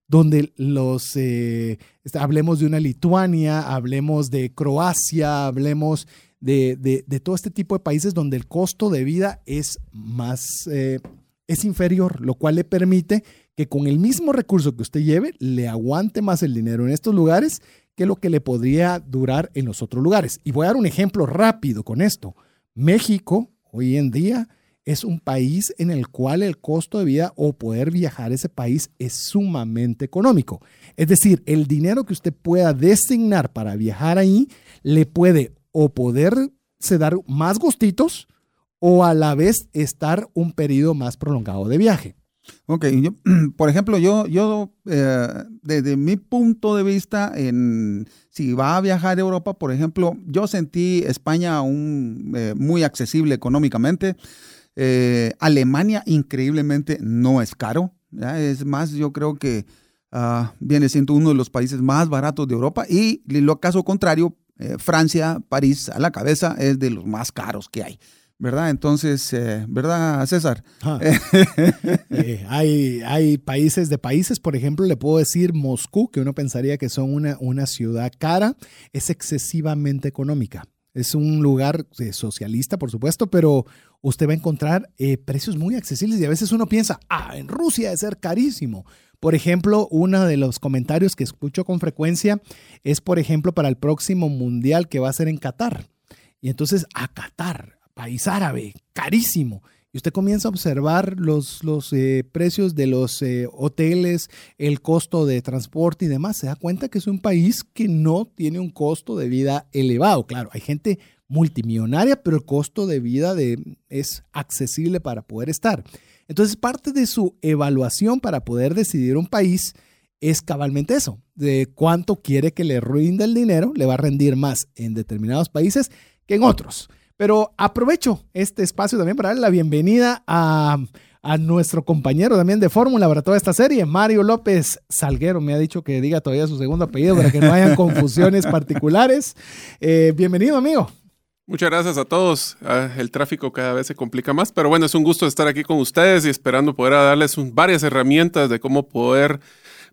donde los, eh, hablemos de una Lituania, hablemos de Croacia, hablemos de, todo este tipo de países donde el costo de vida es más, eh, es inferior, lo cual le permite que con el mismo recurso que usted lleve, le aguante más el dinero en estos lugares que lo que le podría durar en los otros lugares. Y voy a dar un ejemplo rápido con esto. México hoy en día es un país en el cual el costo de vida o poder viajar a ese país es sumamente económico. Es decir, el dinero que usted pueda designar para viajar ahí le puede o poderse dar más gustitos o a la vez estar un periodo más prolongado de viaje. Ok, por ejemplo, yo, yo eh, desde mi punto de vista, si va a viajar a Europa, por ejemplo, yo sentí España un, eh, muy accesible económicamente. Eh, Alemania increíblemente no es caro. Es más, yo creo que ah, viene siendo uno de los países más baratos de Europa y lo caso contrario, Francia, París a la cabeza es de los más caros que hay. ¿Verdad? Entonces, eh, ¿verdad, César? Ah. Eh, hay, hay países de países, por ejemplo, le puedo decir Moscú, que uno pensaría que son una, una ciudad cara, es excesivamente económica. Es un lugar eh, socialista, por supuesto, pero usted va a encontrar precios muy accesibles y a veces uno piensa, ah, en Rusia debe ser carísimo. Por ejemplo, uno de los comentarios que escucho con frecuencia es, por ejemplo, para el próximo mundial que va a ser en Qatar. Y entonces a Qatar, país árabe, carísimo. Y usted comienza a observar los, los eh, precios de los eh, hoteles, el costo de transporte y demás. Se da cuenta que es un país que no tiene un costo de vida elevado. Claro, hay gente multimillonaria, pero el costo de vida de, es accesible para poder estar. Entonces, parte de su evaluación para poder decidir un país es cabalmente eso, de cuánto quiere que le rinda el dinero, le va a rendir más en determinados países que en otros. Pero aprovecho este espacio también para darle la bienvenida a, nuestro compañero también de fórmula para toda esta serie, Mario López Salguero. Me ha dicho que diga todavía su segundo apellido para que no hayan confusiones particulares. Eh, bienvenido, amigo. Muchas gracias a todos. Ah, el tráfico cada vez se complica más, pero bueno, es un gusto estar aquí con ustedes y esperando poder darles varias herramientas de cómo poder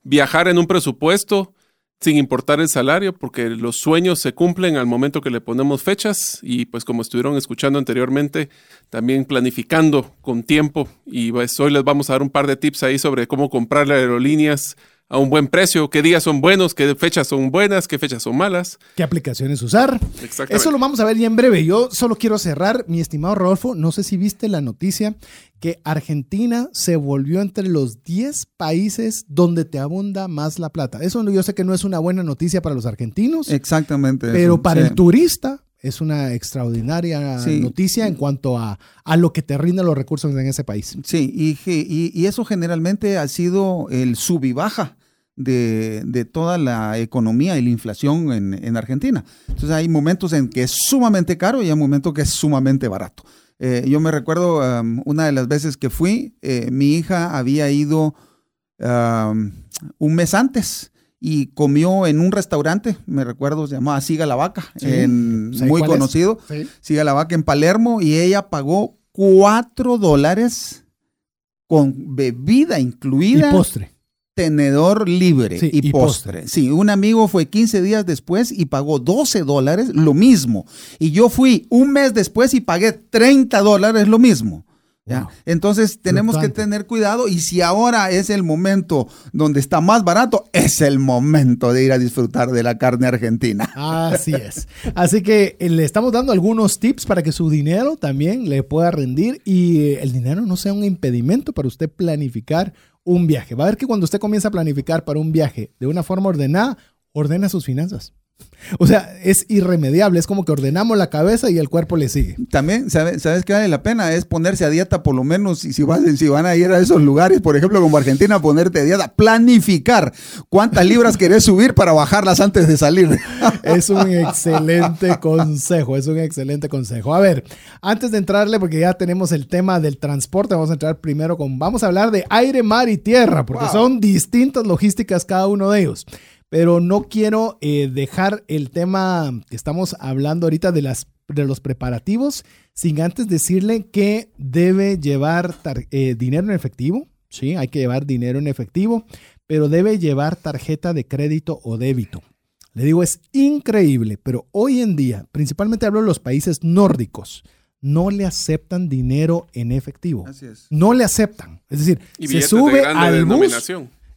viajar en un presupuesto sin importar el salario, porque los sueños se cumplen al momento que le ponemos fechas y pues como estuvieron escuchando anteriormente, también planificando con tiempo. Y pues hoy les vamos a dar un par de tips ahí sobre cómo comprar aerolíneas a un buen precio, qué días son buenos, qué fechas son buenas, qué fechas son malas. ¿Qué aplicaciones usar? Eso lo vamos a ver ya en breve. Yo solo quiero cerrar, mi estimado Rodolfo, no sé si viste la noticia que Argentina se volvió entre los 10 países donde te abunda más la plata. Eso yo sé que no es una buena noticia para los argentinos. Exactamente. Pero para el turista es una extraordinaria noticia en cuanto a, a, lo que te rinden los recursos en ese país. Sí, y, y, eso generalmente ha sido el sub y baja de, toda la economía y la inflación en, Argentina. Entonces hay momentos en que es sumamente caro y hay momentos que es sumamente barato. Eh, yo me recuerdo um, una de las veces que fui, eh, mi hija había ido um, un mes antes y comió en un restaurante, me recuerdo, se llamaba Siga la Vaca, muy conocido, Siga la Vaca en Palermo, y ella pagó cuatro dólares con bebida incluida. Y postre tenedor libre y, postre. Sí, un amigo fue 15 días después y pagó 12 dólares, lo mismo. Y yo fui un mes después y pagué 30 dólares, lo mismo. Entonces tenemos que tener cuidado y si ahora es el momento donde está más barato, es el momento de ir a disfrutar de la carne argentina. Así es. Así que eh, le estamos dando algunos tips para que su dinero también le pueda rendir y eh, el dinero no sea un impedimento para usted planificar un viaje. Va a ver que cuando usted comienza a planificar para un viaje de una forma ordenada, ordena sus finanzas. O sea, es irremediable, es como que ordenamos la cabeza y el cuerpo le sigue. También, ¿sabes, ¿sabes qué vale la pena? Es ponerse a dieta por lo menos, y si, van, si van a ir a esos lugares, por ejemplo, como Argentina, ponerte a dieta, planificar cuántas libras querés subir para bajarlas antes de salir. Es un excelente consejo, es un excelente consejo. A ver, antes de entrarle, porque ya tenemos el tema del transporte, vamos a entrar primero con, vamos a hablar de aire, mar y tierra, porque son distintas logísticas cada uno de ellos pero no quiero eh, dejar el tema que estamos hablando ahorita de, las, de los preparativos sin antes decirle que debe llevar eh, dinero en efectivo. Sí, hay que llevar dinero en efectivo, pero debe llevar tarjeta de crédito o débito. Le digo, es increíble, pero hoy en día, principalmente hablo de los países nórdicos, no le aceptan dinero en efectivo. Así es. No le aceptan. Es decir, se sube al bus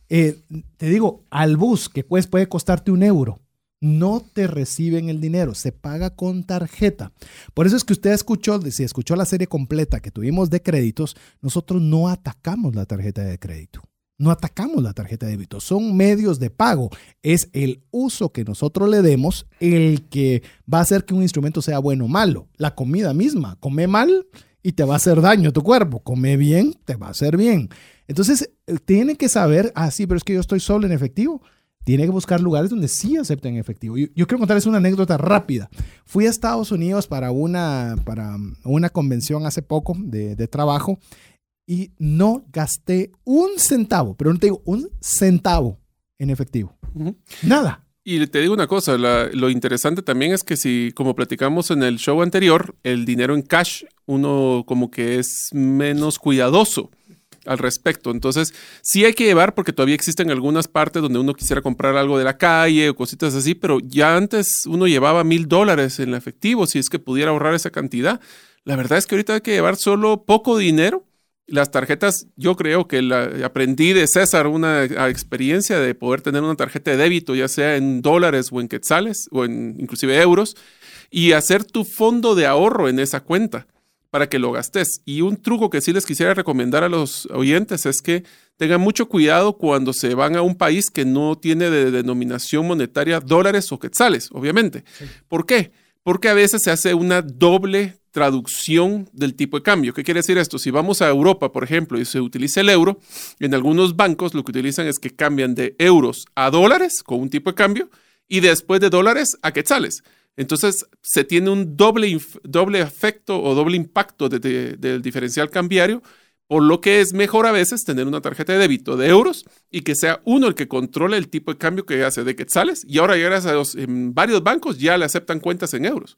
eh, te digo, al bus que pues puede costarte un euro, no te reciben el dinero, se paga con tarjeta. Por eso es que usted escuchó, si escuchó la serie completa que tuvimos de créditos, nosotros no atacamos la tarjeta de crédito. No atacamos la tarjeta de débito, son medios de pago. Es el uso que nosotros le demos el que va a hacer que un instrumento sea bueno o malo. La comida misma, come mal, y te va a hacer daño tu cuerpo. Come bien, te va a hacer bien. Entonces, eh, tiene que saber, ah, sí, pero es que yo estoy solo en efectivo. Tiene que buscar lugares donde sí acepten efectivo. Yo, quiero contarles una anécdota rápida. Fui a Estados Unidos para una, para una convención hace poco de, de trabajo y no gasté un centavo, pero no te digo un centavo en efectivo. Nada. Y te digo una cosa, lo interesante también es que si, como platicamos en el show anterior, el dinero en cash, uno como que es menos cuidadoso al respecto. Entonces, sí hay que llevar porque todavía existen algunas partes donde uno quisiera comprar algo de la calle o cositas así, pero ya antes uno llevaba mil dólares en efectivo si es que pudiera ahorrar esa cantidad. La verdad es que ahorita hay que llevar solo poco dinero las tarjetas, yo creo que la, aprendí de César una experiencia de poder tener una tarjeta de débito, ya sea en dólares o en quetzales o en inclusive euros, y hacer tu fondo de ahorro en esa cuenta para que lo gastes. Y un truco que sí les quisiera recomendar a los oyentes es que tengan mucho cuidado cuando se van a un país que no tiene de denominación monetaria dólares o quetzales, obviamente. ¿Por qué? Porque a veces se hace una doble traducción del tipo de cambio. ¿Qué quiere decir esto? Si vamos a Europa, por ejemplo, y se utiliza el euro, en algunos bancos lo que utilizan es que cambian de euros a dólares con un tipo de cambio y después de dólares a quetzales. Entonces se tiene un doble, doble efecto o doble impacto del diferencial cambiario, por lo que es mejor a veces tener una tarjeta de débito de euros y que sea uno el que controle el tipo de cambio que hace de quetzales. Y ahora, gracias a varios bancos ya le aceptan cuentas en euros.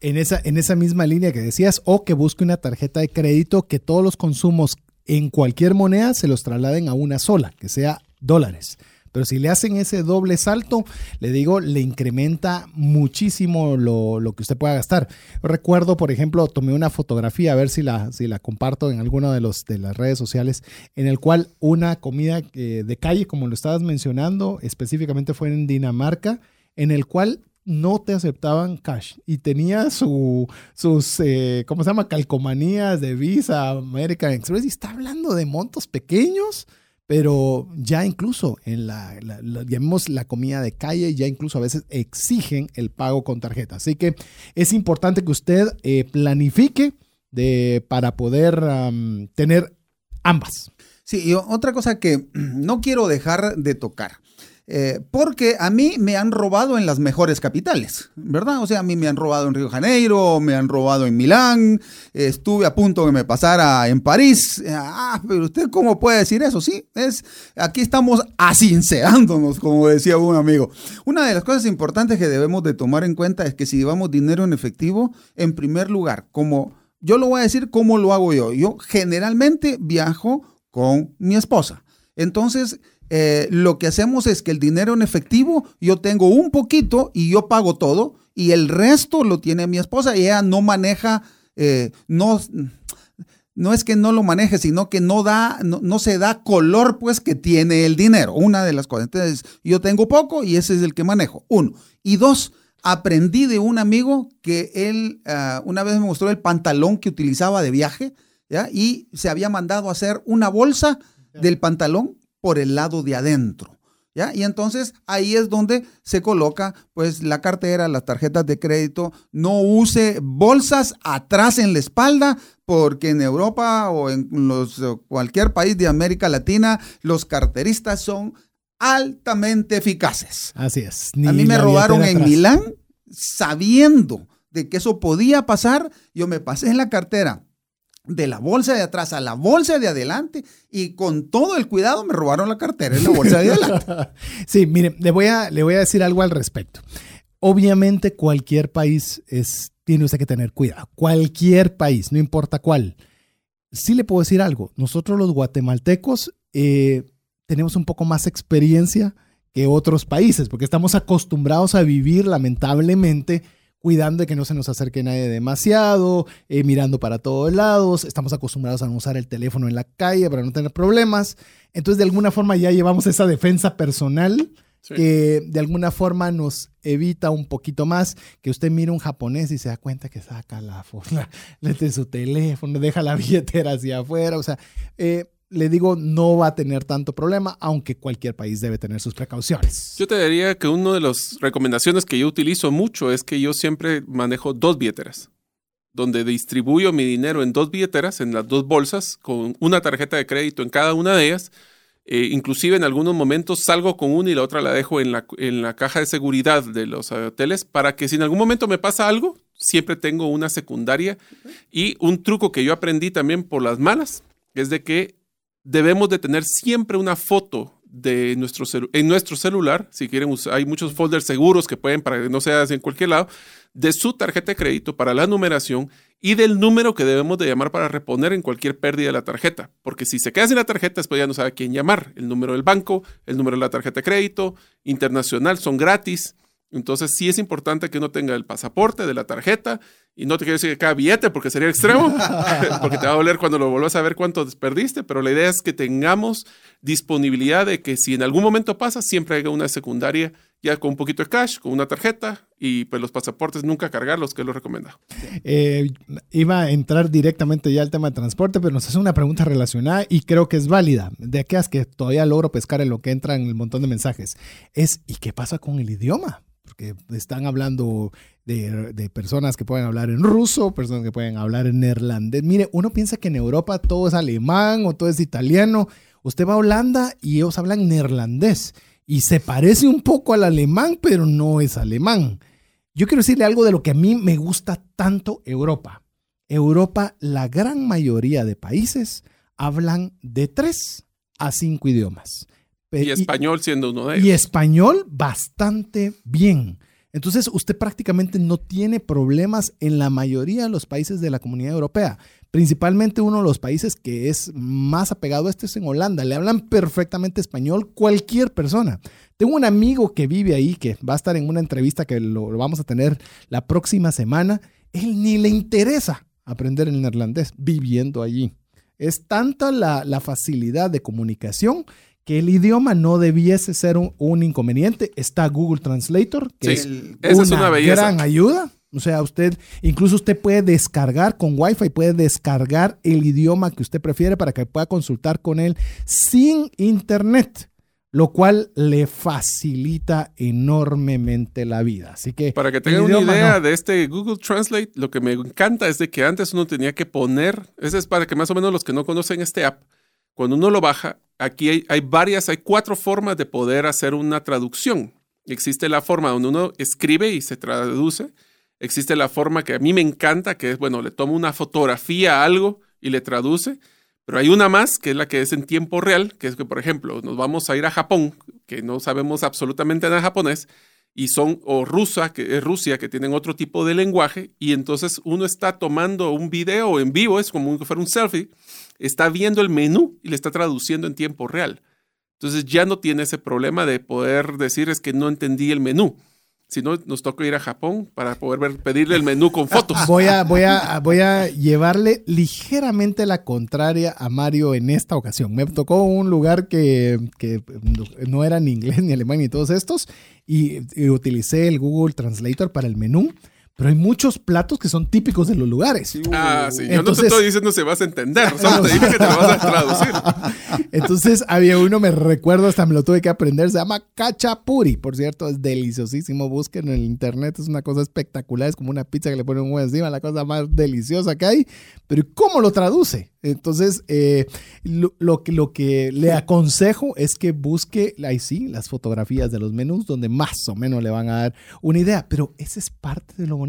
En esa, en esa misma línea que decías, o que busque una tarjeta de crédito que todos los consumos en cualquier moneda se los trasladen a una sola, que sea dólares. Pero si le hacen ese doble salto, le digo, le incrementa muchísimo lo, que usted pueda gastar. Recuerdo, por ejemplo, tomé una fotografía, a ver si la, si la comparto en alguna de, los, de las redes sociales, en el cual una comida eh, de calle, como lo estabas mencionando, específicamente fue en Dinamarca, en el cual no te aceptaban cash y tenía su, sus, eh, ¿cómo se llama? Calcomanías de Visa, American Express y está hablando de montos pequeños, pero ya incluso en la, la, la comida de calle, ya incluso a veces exigen el pago con tarjeta. Así que es importante que usted eh, planifique de, para poder tener ambas. Sí, y otra cosa que no quiero dejar de tocar eh, porque a mí me han robado en las mejores capitales, ¿verdad? O sea, a mí me han robado en Río Janeiro, me han robado en Milán, estuve a punto de me pasara en París. Ah, pero usted cómo puede decir eso? Sí, es aquí estamos asincerándonos, como decía un amigo. Una de las cosas importantes que debemos de tomar en cuenta es que si llevamos dinero en efectivo, en primer lugar, como yo lo voy a decir cómo lo hago yo. Yo generalmente viajo con mi esposa. Entonces, eh, lo que hacemos es que el dinero en efectivo, yo tengo un poquito y yo pago todo y el resto lo tiene mi esposa y ella no maneja, eh, no, no es que no lo maneje, sino que no da, no, se da color pues que tiene el dinero. Una de las cosas. Entonces, yo tengo poco y ese es el que manejo. Uno. Y dos, aprendí de un amigo que él ah, una vez me mostró el pantalón que utilizaba de viaje, ¿ya? Y se había mandado a hacer una bolsa del pantalón por el lado de adentro. ¿Ya? Y entonces ahí es donde se coloca pues la cartera, las tarjetas de crédito. No use bolsas atrás en la espalda porque en Europa o en los, cualquier país de América Latina los carteristas son altamente eficaces. Así es. a mí me robaron en Milán sabiendo de que eso podía pasar. Yo me pasé en la cartera de la bolsa de atrás a la bolsa de adelante y con todo el cuidado me robaron la cartera en la bolsa de adelante. sí, mire, le voy, a, le voy a decir algo al respecto. Obviamente cualquier país es, tiene usted que tener cuidado. Cualquier país, no importa cuál. Sí le puedo decir algo. Nosotros los guatemaltecos eh, tenemos un poco más experiencia que otros países porque estamos acostumbrados a vivir lamentablemente cuidando de que no se nos acerque nadie demasiado, eh, mirando para todos lados, estamos acostumbrados a no usar el teléfono en la calle para no tener problemas. Entonces, de alguna forma ya llevamos esa defensa personal que de alguna forma nos evita un poquito más que usted mire un japonés y se da cuenta que saca la, la de su teléfono, deja la billetera hacia afuera, o sea, eh, le digo, no va a tener tanto problema, aunque cualquier país debe tener sus precauciones. Yo te diría que una de las recomendaciones que yo utilizo mucho es que yo siempre manejo dos billeteras. donde distribuyo mi dinero en dos billeteras, en las dos bolsas, con una tarjeta de crédito en cada una de ellas. Eh, inclusive en algunos momentos salgo con una y la otra la dejo en la, en la caja de seguridad de los hoteles para que si en algún momento me pasa algo, siempre tengo una secundaria. Y un truco que yo aprendí también por las malas es de que debemos de tener siempre una foto de nuestro en nuestro celular, si quieren, hay muchos folders seguros que pueden para que no sea en cualquier lado, de su tarjeta de crédito para la numeración y del número que debemos de llamar para reponer en cualquier pérdida de la tarjeta. Porque si se queda sin la tarjeta, después ya no sabe quién llamar. El número del banco, el número de la tarjeta de crédito, internacional, son gratis. Entonces sí es importante que uno tenga el pasaporte de la tarjeta y no te quiero decir que cada billete porque sería extremo, porque te va a doler cuando lo vuelvas a ver cuánto perdiste, pero la idea es que tengamos disponibilidad de que si en algún momento pasa, siempre haya una secundaria ya con un poquito de cash, con una tarjeta y pues los pasaportes nunca cargarlos, que es lo recomendado. Eh, iba a entrar directamente ya al tema de transporte, pero nos hace una pregunta relacionada y creo que es válida, de aquellas que todavía logro pescar en lo que entra en el montón de mensajes. Es, ¿y qué pasa con el idioma? Porque están hablando de, de, personas que pueden hablar en ruso, personas que pueden hablar en neerlandés. Mire, uno piensa que en Europa todo es alemán o todo es italiano. Usted va a Holanda y ellos hablan neerlandés y se parece un poco al alemán, pero no es alemán. Yo quiero decirle algo de lo que a mí me gusta tanto Europa. Europa, la gran mayoría de países hablan de tres a cinco idiomas. Y español siendo uno de ellos. Y español bastante bien. Entonces, usted prácticamente no tiene problemas en la mayoría de los países de la comunidad europea. Principalmente uno de los países que es más apegado a este es en Holanda. Le hablan perfectamente español cualquier persona. Tengo un amigo que vive ahí, que va a estar en una entrevista que lo, vamos a tener la próxima semana. Él ni le interesa aprender el neerlandés viviendo allí. Es tanta la, la facilidad de comunicación que el idioma no debiese ser un, inconveniente. Está Google Translator, que es, una, gran ayuda. O sea, usted, incluso usted puede descargar con Wi-Fi, puede descargar el idioma que usted prefiere para que pueda consultar con él sin internet, lo cual le facilita enormemente la vida. Así que. Para que tengan una idea de este Google Translate, lo que me encanta es de que antes uno tenía que poner, ese es para que más o menos los que no conocen este app, cuando uno lo baja, aquí hay, varias, hay cuatro formas de poder hacer una traducción. Existe la forma donde uno escribe y se traduce. Existe la forma que a mí me encanta, que es, bueno, le tomo una fotografía a algo y le traduce. Pero hay una más, que es la que es en tiempo real, que es que, por ejemplo, nos vamos a ir a Japón, que no sabemos absolutamente nada japonés, y son, o rusa, que es Rusia, que tienen otro tipo de lenguaje, y entonces uno está tomando un video en vivo, es como si fuera un selfie, está viendo el menú y le está traduciendo en tiempo real. Entonces ya no tiene ese problema de poder decir es que no entendí el menú. Si no, nos toca ir a Japón para poder pedirle el menú con fotos. Voy a, llevarle ligeramente la contraria a Mario en esta ocasión. Me tocó un lugar que, que no era ni inglés ni alemán ni todos estos y, y utilicé el Google Translator para el menú pero hay muchos platos que son típicos de los lugares. Ah, sí. Yo no te estoy diciendo si vas a entender, solo te dije que te lo vas a traducir. Entonces había uno, me recuerdo, hasta me lo tuve que aprender, se llama cachapuri. Por cierto, es deliciosísimo. Busquen en el internet, es una cosa espectacular. Es como una pizza que le ponen un huevo encima, la cosa más deliciosa que hay. Pero ¿cómo lo traduce? Entonces, eh, lo, que, lo que le aconsejo es que busque, ahí sí, las fotografías de los menús, donde más o menos le van a dar una idea. Pero esa es parte de lo bonito,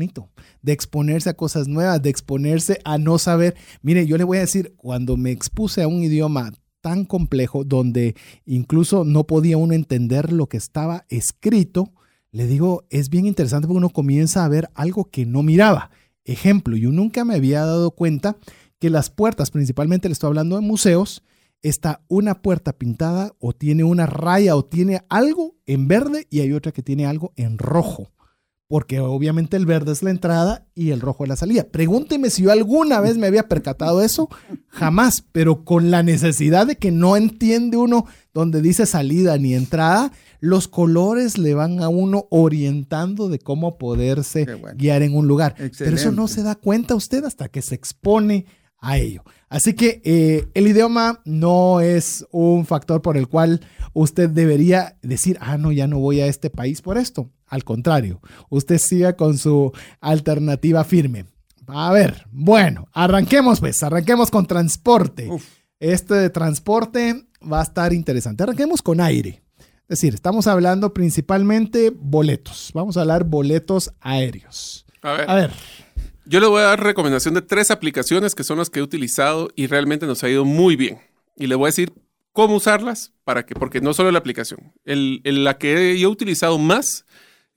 de exponerse a cosas nuevas, de exponerse a no saber. Mire, yo le voy a decir, cuando me expuse a un idioma tan complejo, donde incluso no podía uno entender lo que estaba escrito, le digo, es bien interesante porque uno comienza a ver algo que no miraba. Ejemplo, yo nunca me había dado cuenta que las puertas, principalmente le estoy hablando de museos, está una puerta pintada o tiene una raya o tiene algo en verde y hay otra que tiene algo en rojo. Porque obviamente el verde es la entrada y el rojo es la salida. Pregúnteme si yo alguna vez me había percatado eso. Jamás, pero con la necesidad de que no entiende uno donde dice salida ni entrada, los colores le van a uno orientando de cómo poderse guiar en un lugar. Pero eso no se da cuenta usted hasta que se expone a ello. Así que eh, el idioma no es un factor por el cual usted debería decir, ah, no, ya no voy a este país por esto. Al contrario, usted siga con su alternativa firme. A ver, bueno, arranquemos pues, arranquemos con transporte. Este de transporte va a estar interesante. Arranquemos con aire. Es decir, estamos hablando principalmente boletos. Vamos a hablar boletos aéreos. A ver. A ver, Yo le voy a dar recomendación de tres aplicaciones que son las que he utilizado y realmente nos ha ido muy bien. Y le voy a decir cómo usarlas para que, porque no solo la aplicación. El, el- la que yo he utilizado más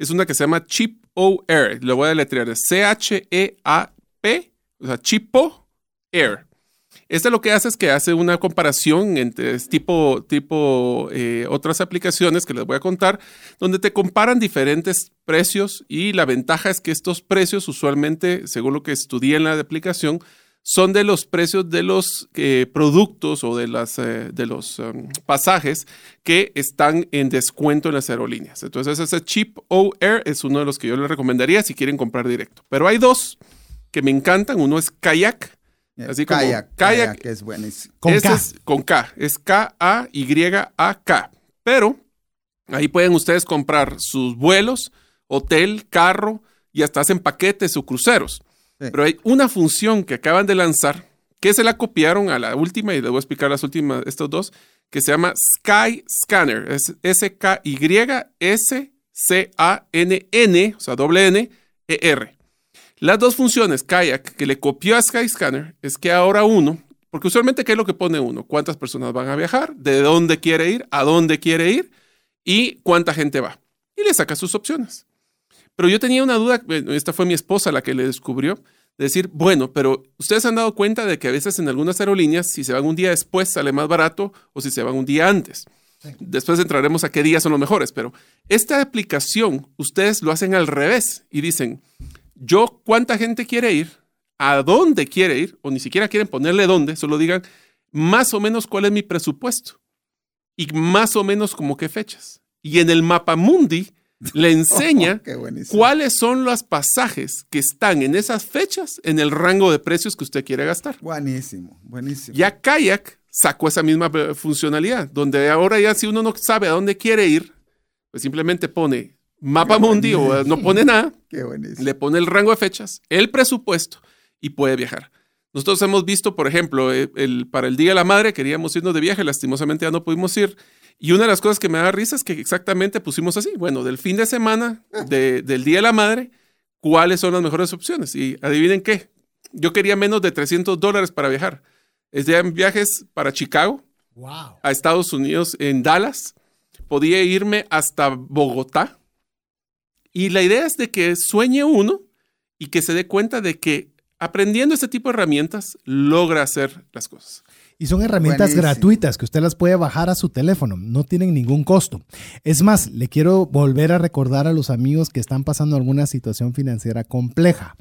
es una que se llama Chip O Air. Le voy a deletrear de C-H-E-A-P, o sea, Chipo Air. Esta lo que hace es que hace una comparación entre tipo, tipo eh, otras aplicaciones que les voy a contar, donde te comparan diferentes precios y la ventaja es que estos precios usualmente, según lo que estudié en la aplicación, son de los precios de los eh, productos o de, las, eh, de los um, pasajes que están en descuento en las aerolíneas. Entonces ese Cheap O Air es uno de los que yo les recomendaría si quieren comprar directo. Pero hay dos que me encantan. Uno es Kayak. Así como kayak, kayak, es buenísimo. Con ese K. es con K, es K-A-Y-A-K. Pero ahí pueden ustedes comprar sus vuelos, hotel, carro y hasta hacen paquetes o cruceros. Pero hay una función que acaban de lanzar que se la copiaron a la última y les voy a explicar las últimas, estos dos, que se llama Sky Scanner. Es S-K-Y-S-C-A-N-N, o sea, doble N-E-R. Las dos funciones Kayak que le copió a Skyscanner es que ahora uno, porque usualmente ¿qué es lo que pone uno? ¿Cuántas personas van a viajar? ¿De dónde quiere ir? ¿A dónde quiere ir? ¿Y cuánta gente va? Y le saca sus opciones. Pero yo tenía una duda, esta fue mi esposa la que le descubrió, de decir, bueno, pero ustedes han dado cuenta de que a veces en algunas aerolíneas, si se van un día después, sale más barato o si se van un día antes. Después entraremos a qué días son los mejores, pero esta aplicación, ustedes lo hacen al revés y dicen, yo cuánta gente quiere ir, a dónde quiere ir, o ni siquiera quieren ponerle dónde, solo digan más o menos cuál es mi presupuesto y más o menos como qué fechas. Y en el mapa mundi le enseña buenísimo. cuáles son los pasajes que están en esas fechas en el rango de precios que usted quiere gastar. Buenísimo, buenísimo. Ya Kayak sacó esa misma eh, funcionalidad, donde ahora ya si uno no sabe a dónde quiere ir, pues simplemente pone mapa mundi o eh, no pone nada, Qué buenísimo. le pone el rango de fechas, el presupuesto y puede viajar. Nosotros hemos visto, por ejemplo, eh, el, para el Día de la Madre queríamos irnos de viaje, lastimosamente ya no pudimos ir. Y una de las cosas que me da risa es que exactamente pusimos así, bueno, del fin de semana, de- del Día de la Madre, ¿cuáles son las mejores opciones? Y adivinen qué, yo quería menos de 300 dólares para viajar. Es de viajes para Chicago, wow. a Estados Unidos, en Dallas. Podía irme hasta Bogotá. Y la idea es de que sueñe uno y que se dé cuenta de que aprendiendo este tipo de herramientas logra hacer las cosas. Y son herramientas Buenísimo. gratuitas que usted las puede bajar a su teléfono, no tienen ningún costo. Es más, le quiero volver a recordar a los amigos que están pasando alguna situación financiera compleja.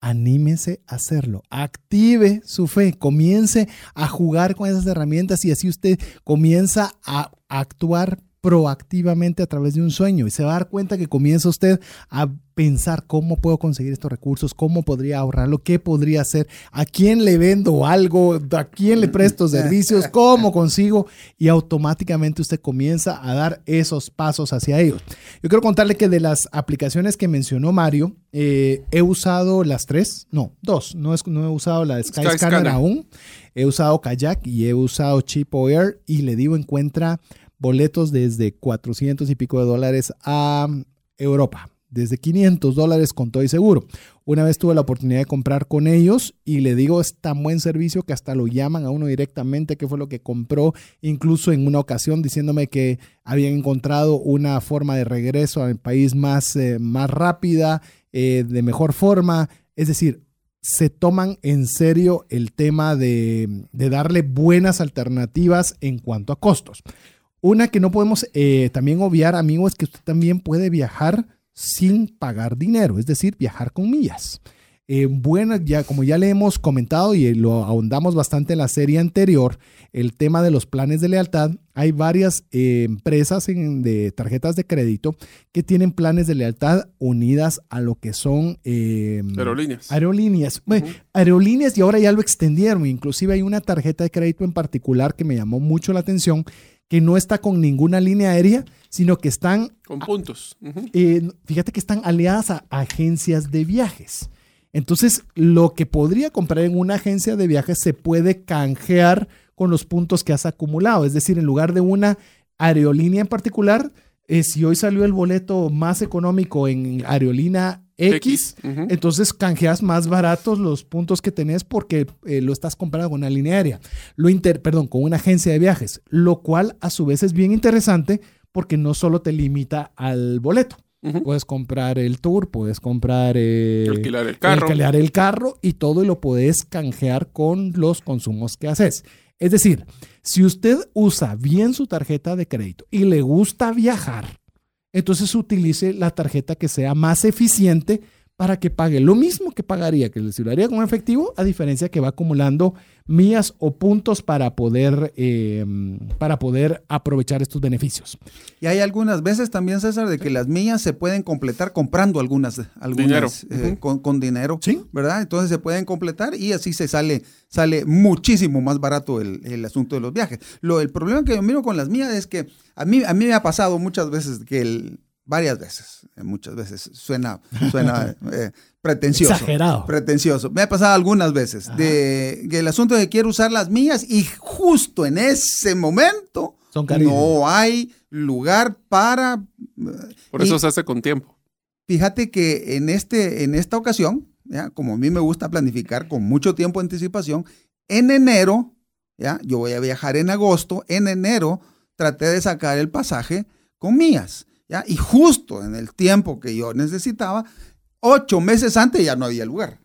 Anímese a hacerlo, active su fe, comience a jugar con esas herramientas y así usted comienza a actuar proactivamente a través de un sueño y se va a dar cuenta que comienza usted a pensar cómo puedo conseguir estos recursos, cómo podría ahorrarlo, qué podría hacer, a quién le vendo algo, a quién le presto servicios, cómo consigo y automáticamente usted comienza a dar esos pasos hacia ellos. Yo quiero contarle que de las aplicaciones que mencionó Mario, eh, he usado las tres, no, dos, no, es, no he usado la de Skyscanner aún, he usado Kayak y he usado Cheapo Air y le digo encuentra boletos desde 400 y pico de dólares a Europa, desde 500 dólares con todo y seguro. Una vez tuve la oportunidad de comprar con ellos y le digo, es tan buen servicio que hasta lo llaman a uno directamente, qué fue lo que compró, incluso en una ocasión diciéndome que habían encontrado una forma de regreso al país más, eh, más rápida, eh, de mejor forma. Es decir, se toman en serio el tema de, de darle buenas alternativas en cuanto a costos. Una que no podemos eh, también obviar, amigo, es que usted también puede viajar sin pagar dinero, es decir, viajar con millas. Eh, bueno, ya como ya le hemos comentado y lo ahondamos bastante en la serie anterior, el tema de los planes de lealtad, hay varias eh, empresas en- de tarjetas de crédito que tienen planes de lealtad unidas a lo que son eh, Aerolíneas. Aerolíneas. Aerolíneas y ahora ya lo extendieron. Inclusive hay una tarjeta de crédito en particular que me llamó mucho la atención, que no está con ninguna línea aérea, sino que están, Con puntos. Eh, fíjate que están aliadas a agencias de viajes. Entonces, lo que podría comprar en una agencia de viajes se puede canjear con los puntos que has acumulado. Es decir, en lugar de una aerolínea en particular, eh, si hoy salió el boleto más económico en aerolínea X, entonces canjeas más baratos los puntos que tenés porque eh, lo estás comprando con una línea aérea, lo inter, perdón, con una agencia de viajes, lo cual a su vez es bien interesante porque no solo te limita al boleto. Puedes comprar el tour, puedes comprar eh, alquilar el carro. alquilar el carro y todo y lo puedes canjear con los consumos que haces. Es decir, si usted usa bien su tarjeta de crédito y le gusta viajar, entonces utilice la tarjeta que sea más eficiente para que pague lo mismo que pagaría, que si lo haría con efectivo, a diferencia que va acumulando mías o puntos para poder, em, para poder aprovechar estos beneficios. Y hay algunas veces también, César, de que las mías se pueden completar comprando algunas, algunas dinero. Eh, con, dinero, ¿Sí? ¿verdad? Entonces se pueden completar y así se sale, sale muchísimo más barato el, el asunto de los viajes. Lo, el problema que yo miro con las mías es que a mí, a mí me ha pasado muchas veces que el, varias veces, eh, muchas veces. Suena, suena eh, pretencioso. Exagerado. Pretencioso. Me ha pasado algunas veces de que el asunto de que quiero usar las mías y justo en ese momento no hay lugar para... Eh, Por eso se hace con tiempo. Fíjate que en, este, en esta ocasión, ¿ya? como a mí me gusta planificar con mucho tiempo de anticipación, en enero, ¿ya? yo voy a viajar en agosto, en enero traté de sacar el pasaje con mías. Y justo en el tiempo que yo necesitaba, ocho meses antes ya no había lugar.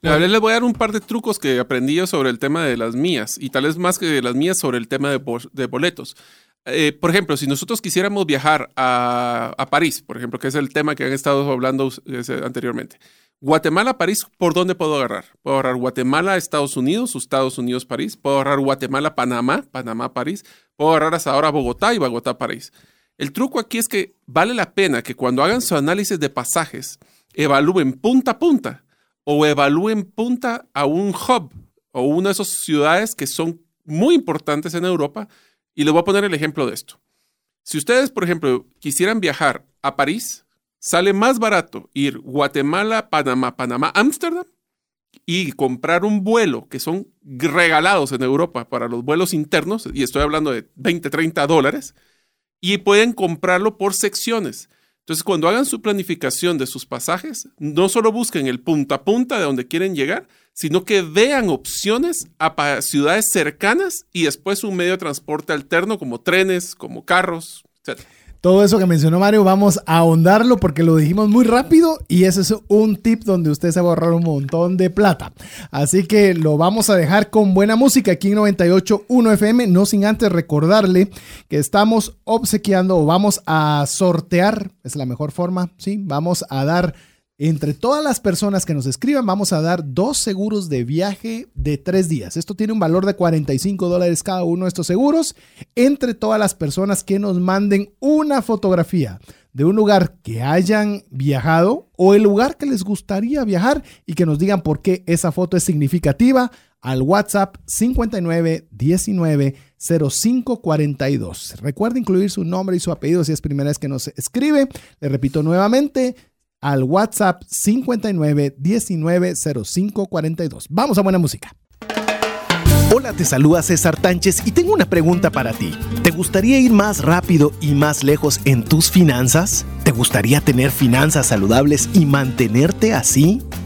Les voy a dar un par de trucos que aprendí yo sobre el tema de las mías y tal vez más que de las mías sobre el tema de, boletos. Eh, por ejemplo, si nosotros quisiéramos viajar a, París, por ejemplo, que es el tema que han estado hablando anteriormente. Guatemala, París, ¿por dónde puedo agarrar? Puedo agarrar Guatemala, Estados Unidos, Estados Unidos, París. Puedo agarrar Guatemala, Panamá, Panamá, París. Puedo agarrar hasta ahora Bogotá y Bogotá, París. El truco aquí es que vale la pena que cuando hagan su análisis de pasajes, evalúen punta a punta o evalúen punta a un hub o una de esas ciudades que son muy importantes en Europa. Y les voy a poner el ejemplo de esto. Si ustedes, por ejemplo, quisieran viajar a París, sale más barato ir Guatemala, Panamá, Panamá, Ámsterdam y comprar un vuelo que son regalados en Europa para los vuelos internos, y estoy hablando de 20, 30 dólares, y pueden comprarlo por secciones. Entonces, cuando hagan su planificación de sus pasajes, no solo busquen el punta a punta de donde quieren llegar, sino que vean opciones a ciudades cercanas y después un medio de transporte alterno como trenes, como carros, etc. Todo eso que mencionó Mario, vamos a ahondarlo porque lo dijimos muy rápido y ese es un tip donde usted se va a ahorrar un montón de plata. Así que lo vamos a dejar con buena música aquí en 98.1 FM, no sin antes recordarle que estamos obsequiando o vamos a sortear, es la mejor forma, ¿sí? Vamos a dar entre todas las personas que nos escriban, vamos a dar dos seguros de viaje de tres días. Esto tiene un valor de 45 dólares cada uno de estos seguros. Entre todas las personas que nos manden una fotografía de un lugar que hayan viajado o el lugar que les gustaría viajar y que nos digan por qué esa foto es significativa al WhatsApp 59 19 05 42. Recuerda incluir su nombre y su apellido si es primera vez que nos escribe. Le repito nuevamente, al WhatsApp 59 19 05 42. Vamos a buena música. Hola, te saluda César Tánchez y tengo una pregunta para ti. ¿Te gustaría ir más rápido y más lejos en tus finanzas? ¿Te gustaría tener finanzas saludables y mantenerte así?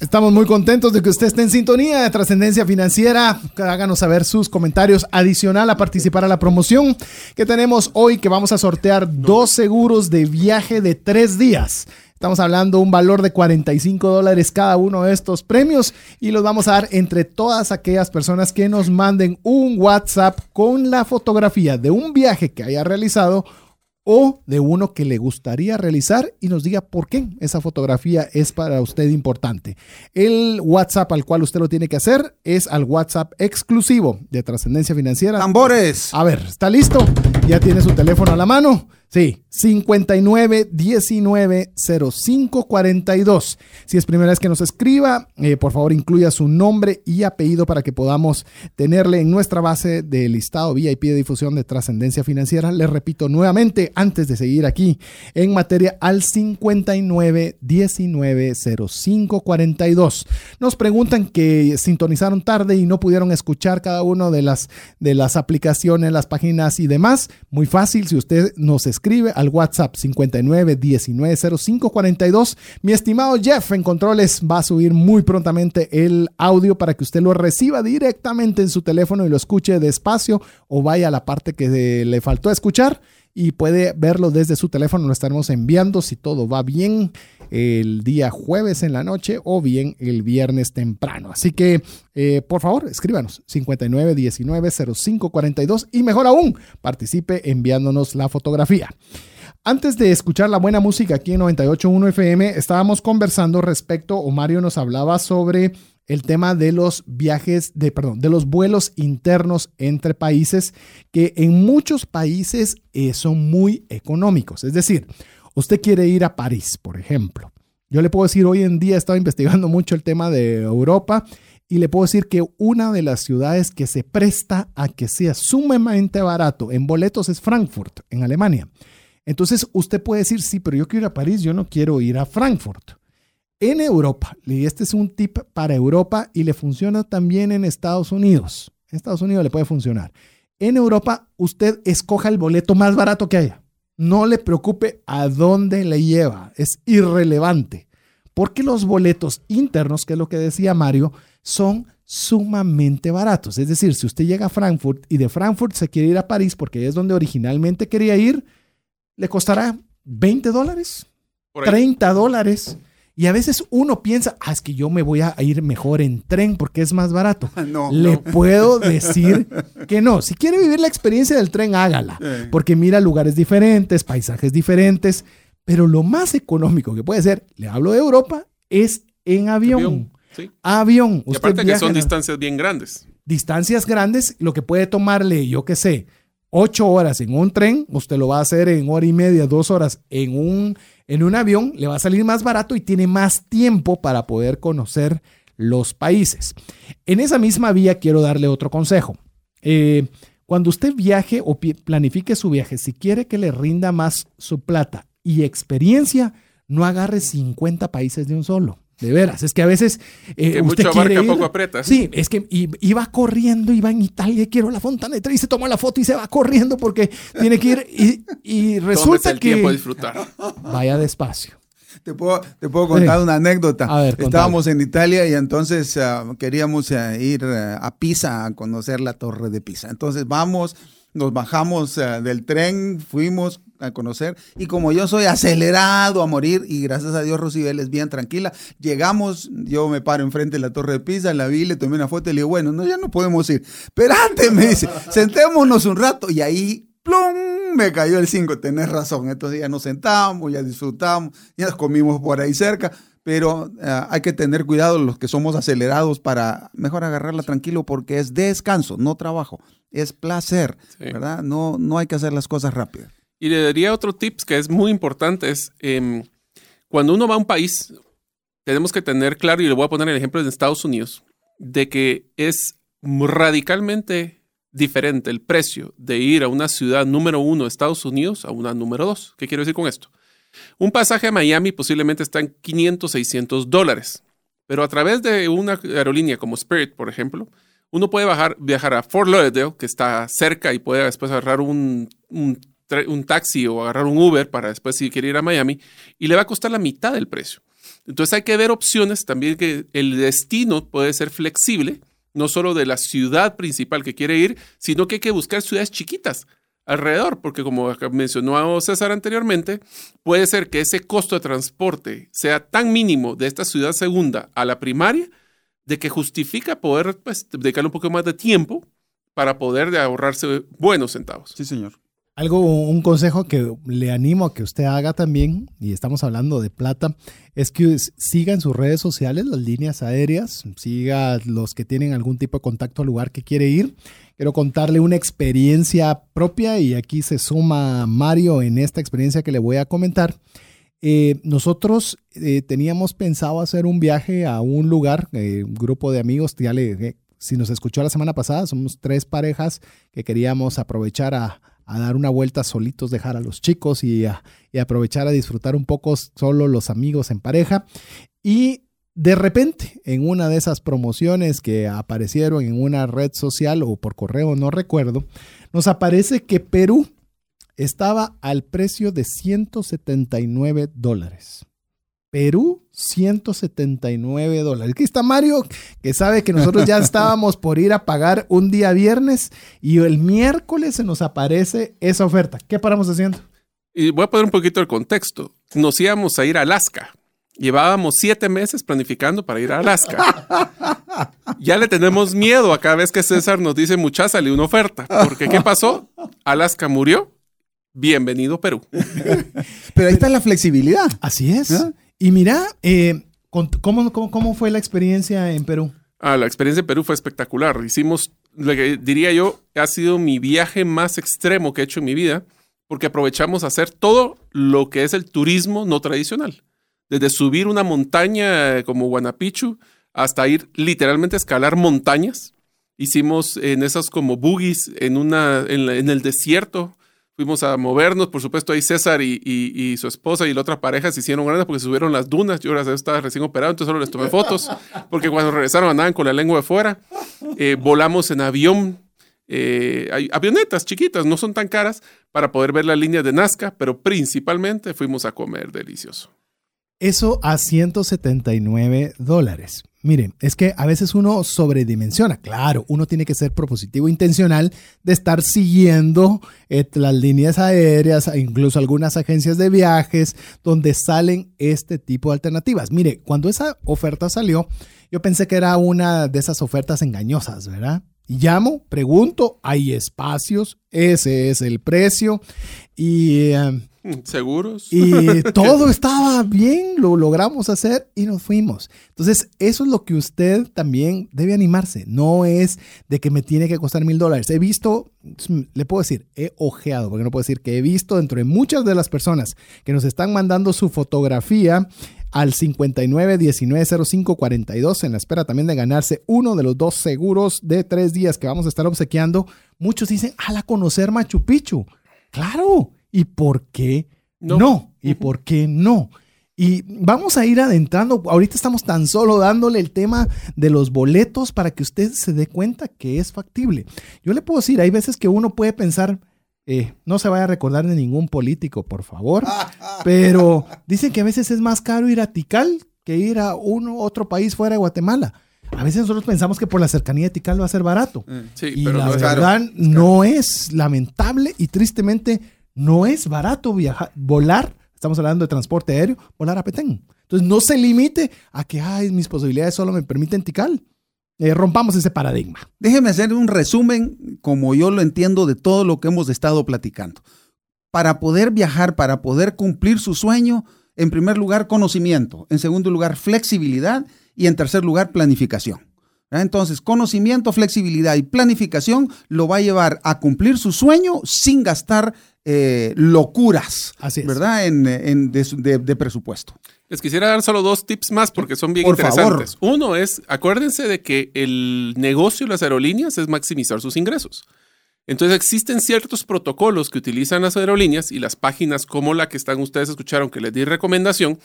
Estamos muy contentos de que usted esté en sintonía de trascendencia financiera. Háganos saber sus comentarios adicional a participar a la promoción que tenemos hoy, que vamos a sortear dos seguros de viaje de tres días. Estamos hablando un valor de 45 dólares cada uno de estos premios y los vamos a dar entre todas aquellas personas que nos manden un WhatsApp con la fotografía de un viaje que haya realizado o de uno que le gustaría realizar y nos diga por qué esa fotografía es para usted importante. El WhatsApp al cual usted lo tiene que hacer es al WhatsApp exclusivo de Trascendencia Financiera. Tambores. A ver, ¿está listo? ¿Ya tiene su teléfono a la mano? Sí, 59 19 05 42. Si es primera vez que nos escriba, eh, por favor incluya su nombre y apellido para que podamos tenerle en nuestra base de listado VIP de difusión de trascendencia financiera. Les repito nuevamente, antes de seguir aquí en materia, al 59 19 05 42. Nos preguntan que sintonizaron tarde y no pudieron escuchar cada una de las, de las aplicaciones, las páginas y demás. Muy fácil, si usted nos escribe escribe al WhatsApp 59 19 05 42. Mi estimado Jeff en controles va a subir muy prontamente el audio para que usted lo reciba directamente en su teléfono y lo escuche despacio o vaya a la parte que le faltó escuchar y puede verlo desde su teléfono. Lo estaremos enviando si todo va bien el día jueves en la noche o bien el viernes temprano. Así que, eh, por favor, escríbanos 59 19 05 42 y mejor aún, participe enviándonos la fotografía. Antes de escuchar la buena música aquí en 98.1 FM, estábamos conversando respecto, o Mario nos hablaba sobre el tema de los viajes, de, perdón, de los vuelos internos entre países, que en muchos países eh, son muy económicos. Es decir, Usted quiere ir a París, por ejemplo. Yo le puedo decir, hoy en día he estado investigando mucho el tema de Europa y le puedo decir que una de las ciudades que se presta a que sea sumamente barato en boletos es Frankfurt, en Alemania. Entonces usted puede decir, sí, pero yo quiero ir a París, yo no quiero ir a Frankfurt. En Europa, y este es un tip para Europa y le funciona también en Estados Unidos. En Estados Unidos le puede funcionar. En Europa, usted escoja el boleto más barato que haya. No le preocupe a dónde le lleva, es irrelevante, porque los boletos internos, que es lo que decía Mario, son sumamente baratos. Es decir, si usted llega a Frankfurt y de Frankfurt se quiere ir a París porque es donde originalmente quería ir, le costará 20 dólares, 30 dólares. Y a veces uno piensa, ah, es que yo me voy a ir mejor en tren porque es más barato. No, Le no. puedo decir que no. Si quiere vivir la experiencia del tren, hágala. Porque mira lugares diferentes, paisajes diferentes. Pero lo más económico que puede ser, le hablo de Europa, es en avión. Avión, sí. Avión. Y aparte que son distancias bien grandes. distancias grandes, lo que puede tomarle, yo qué sé, ocho horas en un tren, usted lo va a hacer en hora y media, dos horas en un, en un avión, le va a salir más barato y tiene más tiempo para poder conocer los países. En esa misma vía quiero darle otro consejo. Eh, cuando usted viaje o planifique su viaje, si quiere que le rinda más su plata y experiencia, no agarre 50 países de un solo. De veras, es que a veces eh, Que usted mucho quiere abarca, ir- poco aprieta. Sí, es que iba corriendo, iba en Italia, quiero la fontana de Trevi, se toma la foto y se va corriendo porque tiene que ir y, y resulta el tiempo a que disfrutar. vaya despacio. Te puedo, te puedo contar Sí. una anécdota. A ver, contame. Estábamos en Italia y entonces ah, queríamos ah, ir a Pisa a conocer la torre de Pisa. Entonces vamos, nos bajamos ah, del tren, fuimos a conocer y como yo soy acelerado a morir y gracias a Dios Rosibel es bien tranquila, llegamos, yo me paro enfrente de la torre de Pisa, la vi, le tomé una foto y le digo, bueno, no, ya no podemos ir. Pero antes me dice, sentémonos un rato y ahí ¡plum! Me cayó el 5, tenés razón. Entonces ya nos sentamos, ya disfrutamos, ya comimos por ahí cerca, pero ah, hay que tener cuidado los que somos acelerados para mejor agarrarla tranquilo porque es descanso, no trabajo, es placer, Sí. ¿verdad? No, no hay que hacer las cosas rápidas. Y le daría otro tips que es muy importante, es em, cuando uno va a un país, tenemos que tener claro, y le voy a poner el ejemplo de Estados Unidos, de que es radicalmente diferente el precio de ir a una ciudad número uno de Estados Unidos a una número dos. ¿Qué quiero decir con esto? Un pasaje a Miami posiblemente está en 500, 600 dólares, pero a través de una aerolínea como Spirit, por ejemplo, uno puede viajar a Fort Lauderdale, que está cerca, y puede después agarrar un, un taxi o agarrar un Uber para después si quiere ir a Miami, y le va a costar la mitad del precio. Entonces hay que ver opciones también que el destino puede ser flexible, no solo de la ciudad principal que quiere ir, sino que hay que buscar ciudades chiquitas alrededor, porque como mencionó César anteriormente, puede ser que ese costo de transporte sea tan mínimo de esta ciudad segunda a la primaria, de que justifica poder pues, dedicarle un poco más de tiempo para poder ahorrarse buenos centavos. Sí, señor. Algo, un consejo que le animo a que usted haga también, y estamos hablando de plata, es que siga en sus redes sociales las líneas aéreas, siga los que tienen algún tipo de contacto al lugar que quiere ir. Quiero contarle una experiencia propia y aquí se suma Mario en esta experiencia que le voy a comentar. Eh, nosotros eh, teníamos pensado hacer un viaje a un lugar, eh, un grupo de amigos, ya le, si nos escuchó la semana pasada, somos tres parejas que queríamos aprovechar a, a dar una vuelta solitos, dejar a los chicos y, aprovechar a disfrutar un poco solo los amigos en pareja. Y de repente, en una de esas promociones que aparecieron en una red social o por correo, no recuerdo, nos aparece que Perú estaba al precio de 179 dólares. Perú, 179 dólares. Aquí está Mario, que sabe que nosotros ya estábamos por ir a pagar un día viernes y el miércoles se nos aparece esa oferta. ¿Qué paramos haciendo? Y voy a poner un poquito el contexto. Nos íbamos a ir a Alaska. Llevábamos siete meses planificando para ir a Alaska. ya le tenemos miedo a cada vez que César nos dice, mucha salió una oferta. Porque ¿qué pasó? Alaska murió. Bienvenido Perú. Pero ahí está la flexibilidad. Así es. Y mira, eh, ¿cómo, cómo, fue la experiencia en Perú? Ah, la experiencia en Perú fue espectacular. Hicimos, lo que diría yo, ha sido mi viaje más extremo que he hecho en mi vida, porque aprovechamos a hacer todo lo que es el turismo no tradicional. Desde subir una montaña como Guanapichu hasta ir literalmente a escalar montañas. Hicimos en esas como boogies en, una, en el desierto fuimos a movernos, por supuesto ahí César y, su esposa y la otra pareja se hicieron grandes porque subieron las dunas, yo estaba recién operado, entonces solo les tomé fotos, porque cuando regresaron andaban con la lengua de fuera, eh, volamos en avión, eh, avionetas chiquitas, no son tan caras, para poder ver la línea de Nazca, pero principalmente fuimos a comer delicioso. Eso a 179 dólares. Miren, es que a veces uno sobredimensiona. Claro, uno tiene que ser propositivo, intencional de estar siguiendo eh, las líneas aéreas, incluso algunas agencias de viajes, donde salen este tipo de alternativas. Mire, cuando esa oferta salió, yo pensé que era una de esas ofertas engañosas, ¿verdad? Llamo, pregunto, hay espacios, ese es el precio y... Eh, ¿Seguros? Y todo estaba bien, lo logramos hacer y nos fuimos. Entonces, eso es lo que usted también debe animarse. No es de que me tiene que costar mil dólares. He visto, le puedo decir, he ojeado, porque no puedo decir que he visto dentro de muchas de las personas que nos están mandando su fotografía al 59 19 05 42 en la espera también de ganarse uno de los dos seguros de tres días que vamos a estar obsequiando. Muchos dicen, a conocer Machu Picchu. Claro, ¿Y por qué no? ¿Y por qué no? Y vamos a ir adentrando, ahorita estamos tan solo dándole el tema de los boletos para que usted se dé cuenta que es factible. Yo le puedo decir, hay veces que uno puede pensar, eh, no se vaya a recordar de ningún político, por favor, pero dicen que a veces es más caro ir a Tikal que ir a uno otro país fuera de Guatemala. A veces nosotros pensamos que por la cercanía de Tikal va a ser barato. Mm, y la verdad no es lamentable y tristemente no es barato viajar, volar, estamos hablando de transporte aéreo, volar a Petén. Entonces no se limite a que, mis posibilidades solo me permiten Tical. Eh, rompamos ese paradigma. Déjeme hacer un resumen, como yo lo entiendo, de todo lo que hemos estado platicando. Para poder viajar, para poder cumplir su sueño, en primer lugar, conocimiento. En segundo lugar, flexibilidad. Y en tercer lugar, planificación. Entonces, conocimiento, flexibilidad y planificación lo va a llevar a cumplir su sueño sin gastar eh, locuras, ¿verdad? En, de, presupuesto. Les quisiera dar solo dos tips más porque son bien interesantes. Uno es, acuérdense de que el negocio de las aerolíneas es maximizar sus ingresos. Entonces existen ciertos protocolos que utilizan las aerolíneas y las páginas como la que están ustedes escucharon que les di recomendación,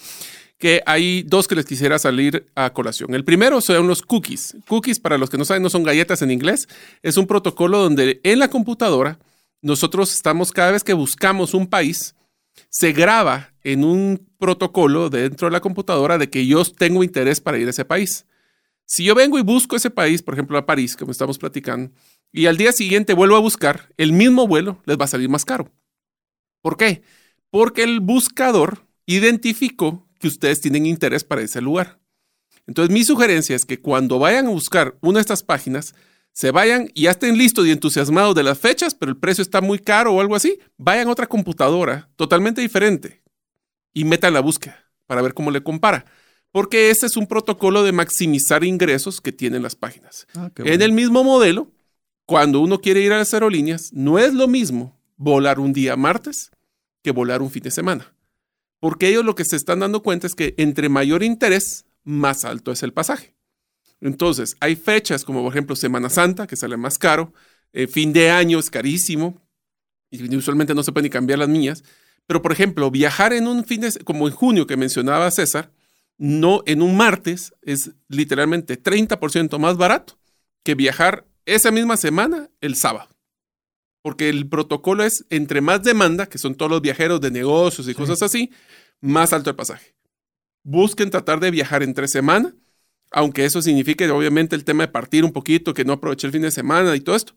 que hay dos que les quisiera salir a colación. El primero son los cookies. Cookies, para los que no saben, no son galletas en inglés. Es un protocolo donde en la computadora nosotros estamos cada vez que buscamos un país, se graba en un protocolo dentro de la computadora de que yo tengo interés para ir a ese país. Si yo vengo y busco ese país, por ejemplo a París, como estamos platicando, y al día siguiente vuelvo a buscar, el mismo vuelo les va a salir más caro. ¿Por qué? Porque el buscador identificó que ustedes tienen interés para ese lugar. Entonces mi sugerencia es que cuando vayan a buscar una de estas páginas, se vayan y ya estén listos y entusiasmados de las fechas, pero el precio está muy caro o algo así, vayan a otra computadora totalmente diferente y metan la búsqueda para ver cómo le compara. Porque ese es un protocolo de maximizar ingresos que tienen las páginas. Ah, En el mismo modelo, cuando uno quiere ir a las aerolíneas, no es lo mismo volar un día martes que volar un fin de semana. Porque ellos lo que se están dando cuenta es que entre mayor interés, más alto es el pasaje. Entonces, hay fechas como por ejemplo Semana Santa, que sale más caro, eh, fin de año es carísimo, y usualmente no se pueden ni cambiar las mías, pero por ejemplo, viajar en un fin de, como en junio que mencionaba César, no en un martes es literalmente 30% más barato que viajar esa misma semana el sábado. Porque el protocolo es entre más demanda, que son todos los viajeros de negocios y cosas así, más alto el pasaje. Busquen tratar de viajar entre semana, aunque eso signifique obviamente el tema de partir un poquito, que no aproveché el fin de semana y todo esto.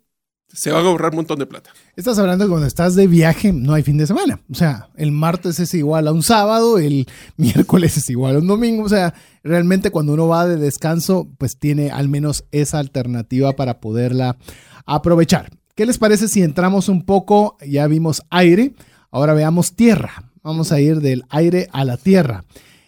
Se va a ahorrar un montón de plata. Estás hablando de cuando estás de viaje, no hay fin de semana. O sea, el martes es igual a un sábado, el miércoles es igual a un domingo. O sea, realmente cuando uno va de descanso, pues tiene al menos esa alternativa para poderla aprovechar. ¿Qué les parece si entramos un poco? Ya vimos aire, ahora veamos tierra. Vamos a ir del aire a la tierra.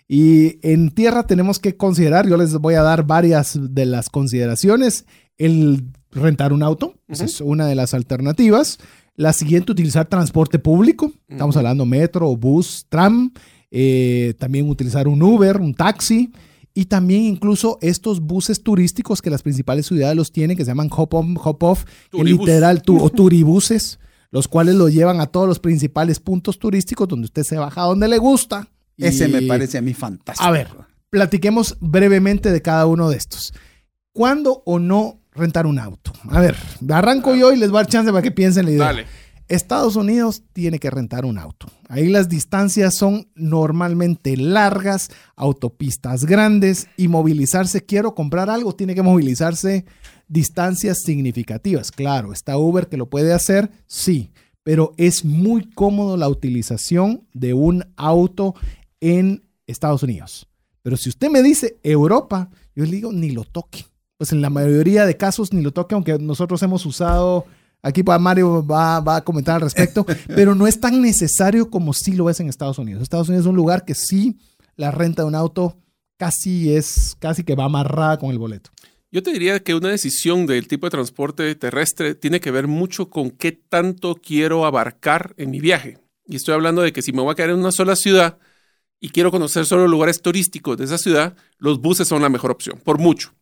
Y en tierra tenemos que considerar, yo les voy a dar varias de las consideraciones. El rentar un auto, esa es una de las alternativas. La siguiente, utilizar transporte público. Estamos hablando metro, bus, tram. Eh, también utilizar un Uber, un taxi. Y también incluso estos buses turísticos que las principales ciudades los tienen, que se llaman hop on, hop off, que Turibus. literal, tu- o turibuses, los cuales lo llevan a todos los principales puntos turísticos donde usted se baja donde le gusta. Ese me parece a mí fantástico. a ver, platiquemos brevemente de cada uno de estos. ¿Cuándo o no rentar un auto? A ver, arranco yo y les voy a dar chance para que piensen la idea. Dale. Estados Unidos tiene que rentar un auto. Ahí las distancias son normalmente largas, autopistas grandes y movilizarse, quiero comprar algo, tiene que movilizarse distancias significativas. Claro, está Uber que lo puede hacer, sí, pero es muy cómodo la utilización de un auto en Estados Unidos. Pero si usted me dice Europa, yo le digo ni lo toque. Pues en la mayoría de casos ni lo toque, aunque nosotros hemos usado, aquí Mario va, va a comentar al respecto, pero no es tan necesario como sí lo es en Estados Unidos. Estados Unidos es un lugar que sí la renta de un auto casi es, casi que va amarrada con el boleto. Yo te diría que una decisión del tipo de transporte terrestre tiene que ver mucho con qué tanto quiero abarcar en mi viaje. Y estoy hablando de que si me voy a quedar en una sola ciudad y quiero conocer solo lugares turísticos de esa ciudad, los buses son la mejor opción, por mucho.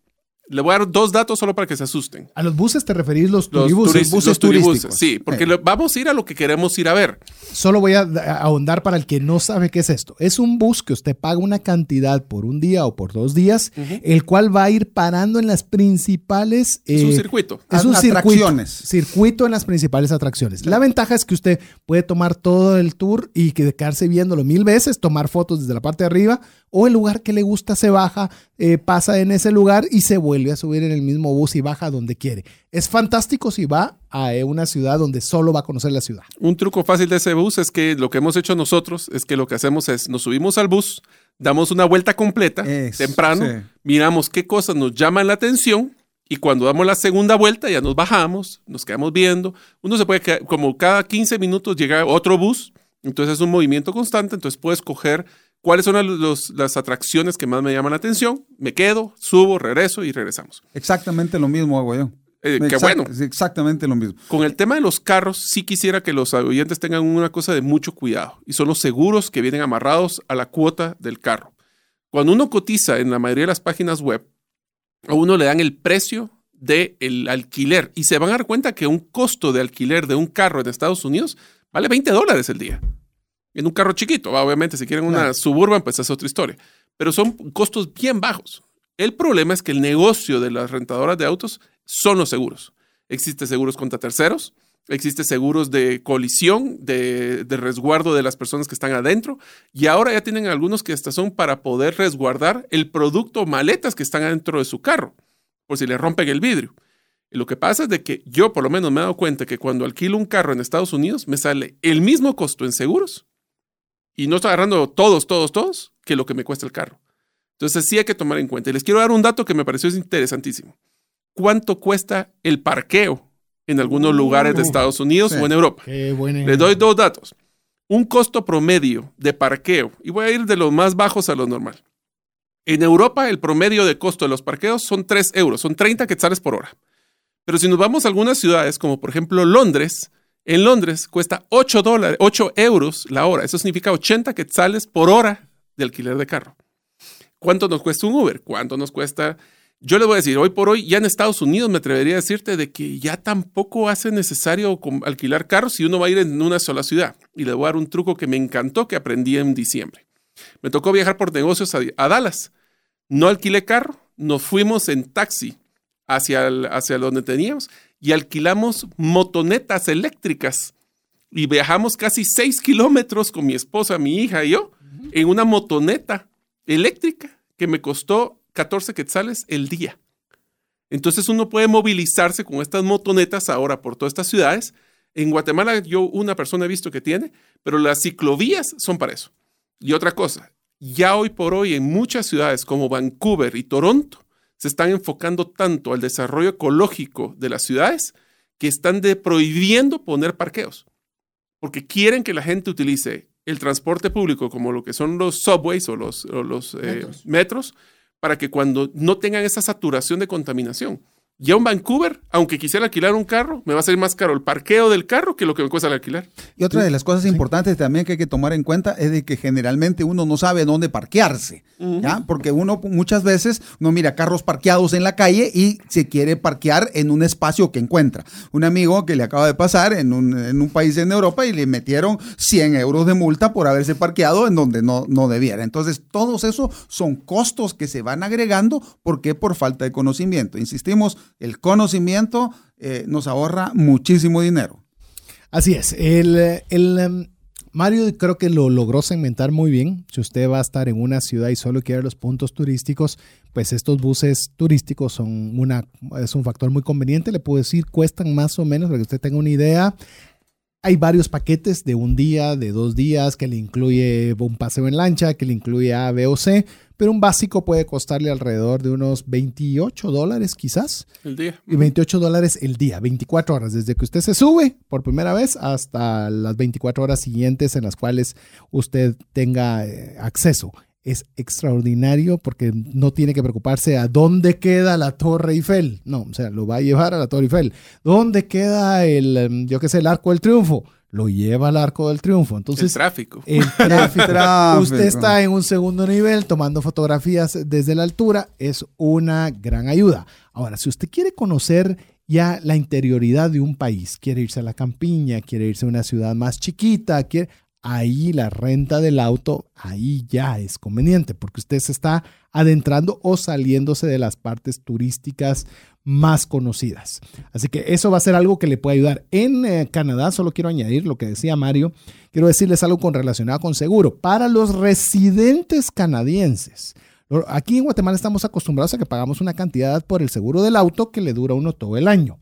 Le voy a dar dos datos solo para que se asusten. A los buses te referís los, Los, turibuses, turis- buses los turibuses, turísticos. Sí, porque Eh. lo- vamos a ir a lo que queremos ir a ver. Solo voy a ahondar para el que no sabe qué es esto. Es un bus que usted paga una cantidad por un día o por dos días, el cual va a ir parando en las principales. Es un eh, circuito. Es un circuito, Atracciones. circuito en las principales atracciones. La ventaja es que usted puede tomar todo el tour y que quedarse viéndolo mil veces, tomar fotos desde la parte de arriba o el lugar que le gusta se baja, eh, pasa en ese lugar y se vuelve a subir en el mismo bus y baja donde quiere. Es fantástico si va a una ciudad donde solo va a conocer la ciudad. Un truco fácil de ese bus es que lo que hemos hecho nosotros es que lo que hacemos es nos subimos al bus, damos una vuelta completa temprano, sí. miramos qué cosas nos llaman la atención y cuando damos la segunda vuelta ya nos bajamos, nos quedamos viendo. Uno se puede quedar, como cada 15 minutos llega otro bus, entonces es un movimiento constante, entonces puedes coger cuáles son los- las atracciones que más me llaman la atención, me quedo, subo, regreso y regresamos. Exactamente lo mismo hago yo. Eh, qué bueno. es Exactamente lo mismo. Con el tema de los carros, sí quisiera que los oyentes tengan una cosa de mucho cuidado, y son los seguros que vienen amarrados a la cuota del carro. Cuando uno cotiza en la mayoría de las páginas web, a uno le dan el precio del alquiler, y se van a dar cuenta que un costo de alquiler de un carro en Estados Unidos vale 20 dólares el día. En un carro chiquito, ¿va? obviamente, si quieren una Claro. suburban, pues es otra historia. Pero son costos bien bajos. El problema es que el negocio de las rentadoras de autos son los seguros. Existen seguros contra terceros, existe seguros de colisión, de, de, resguardo de las personas que están adentro, y ahora ya tienen algunos que hasta son para poder resguardar el producto maletas que están adentro de su carro, por si le rompen el vidrio. Y lo que pasa es de que yo por lo menos me he dado cuenta que cuando alquilo un carro en Estados Unidos me sale el mismo costo en seguros, y no estoy agarrando todos, todos, todos, que lo que me cuesta el carro. Entonces sí hay que tomar en cuenta. Y les quiero dar un dato que me pareció interesantísimo. ¿Cuánto cuesta el parqueo en algunos lugares de Estados Unidos o en Europa. Les doy dos datos. Un costo promedio de parqueo, y voy a ir de los más bajos a lo normal. En Europa, el promedio de costo de los parqueos son 3 euros, son 30 quetzales por hora. Pero si nos vamos a algunas ciudades, como por ejemplo Londres, en Londres cuesta 8, dólares, 8 euros la hora. Eso significa 80 quetzales por hora de alquiler de carro. ¿Cuánto nos cuesta un Uber? ¿Cuánto nos cuesta yo le voy a decir, hoy por hoy, ya en Estados Unidos me atrevería a decirte de que ya tampoco hace necesario alquilar carros si uno va a ir en una sola ciudad. Y le voy a dar un truco que me encantó que aprendí en diciembre. Me tocó viajar por negocios a, Dallas. No alquilé carro, nos fuimos en taxi hacia, hacia donde teníamos y alquilamos motonetas eléctricas. Y viajamos casi seis kilómetros con mi esposa, mi hija y yo en una motoneta eléctrica que me costó 14 quetzales el día. Entonces uno puede movilizarse con estas motonetas ahora por todas estas ciudades. En Guatemala yo una persona he visto que tiene, pero las ciclovías son para eso. Y otra cosa, ya hoy por hoy en muchas ciudades como Vancouver y Toronto se están enfocando tanto al desarrollo ecológico de las ciudades que están de prohibiendo poner parqueos, porque quieren que la gente utilice el transporte público como lo que son los subways o los, los eh, metros para que cuando no tengan esa saturación de contaminación. Ya en Vancouver, aunque quisiera alquilar un carro, me va a salir más caro el parqueo del carro que lo que me cuesta el alquilar. Y otra de las cosas importantes también que hay que tomar en cuenta es de que generalmente uno no sabe dónde parquearse, ¿ya? Porque uno muchas veces no mira carros parqueados en la calle y se quiere parquear en un espacio que encuentra. Un amigo que le acaba de pasar en un, en un país en Europa y le metieron 100 euros de multa por haberse parqueado en donde no, no debiera. Entonces, todos esos son costos que se van agregando porque por falta de conocimiento. Insistimos, el conocimiento eh, nos ahorra muchísimo dinero. Así es. El, el em, Mario creo que lo logró segmentar muy bien. Si usted va a estar en una ciudad y solo quiere los puntos turísticos, pues estos buses turísticos son una, es un factor muy conveniente. Le puedo decir, cuestan más o menos, para que usted tenga una idea, hay varios paquetes de un día, de dos días, que le incluye un paseo en lancha, que le incluye A, B o C, pero un básico puede costarle alrededor de unos 28 dólares quizás. El día. Y 28 dólares el día, 24 horas, desde que usted se sube por primera vez hasta las 24 horas siguientes en las cuales usted tenga eh, acceso es extraordinario porque no tiene que preocuparse a dónde queda la Torre Eiffel. No, o sea, lo va a llevar a la Torre Eiffel. ¿Dónde queda el, em, yo qué sé, el Arco del Triunfo? Lo lleva al Arco del Triunfo. Entonces, el tráfico. El tráfico. Usted está en un segundo nivel tomando fotografías desde la altura. Es una gran ayuda. Ahora, si usted quiere conocer ya la interioridad de un país, quiere irse a la campiña, quiere irse a una ciudad más chiquita, quiere, ahí la renta del auto, ahí ya es conveniente, porque usted se está adentrando o saliéndose de las partes turísticas más conocidas. Así que eso va a ser algo que le puede ayudar. En eh, Canadá, solo quiero añadir lo que decía Mario, quiero decirles algo con relacionado con seguro. Para los residentes canadienses, aquí en Guatemala estamos acostumbrados a que pagamos una cantidad por el seguro del auto que le dura uno todo el año.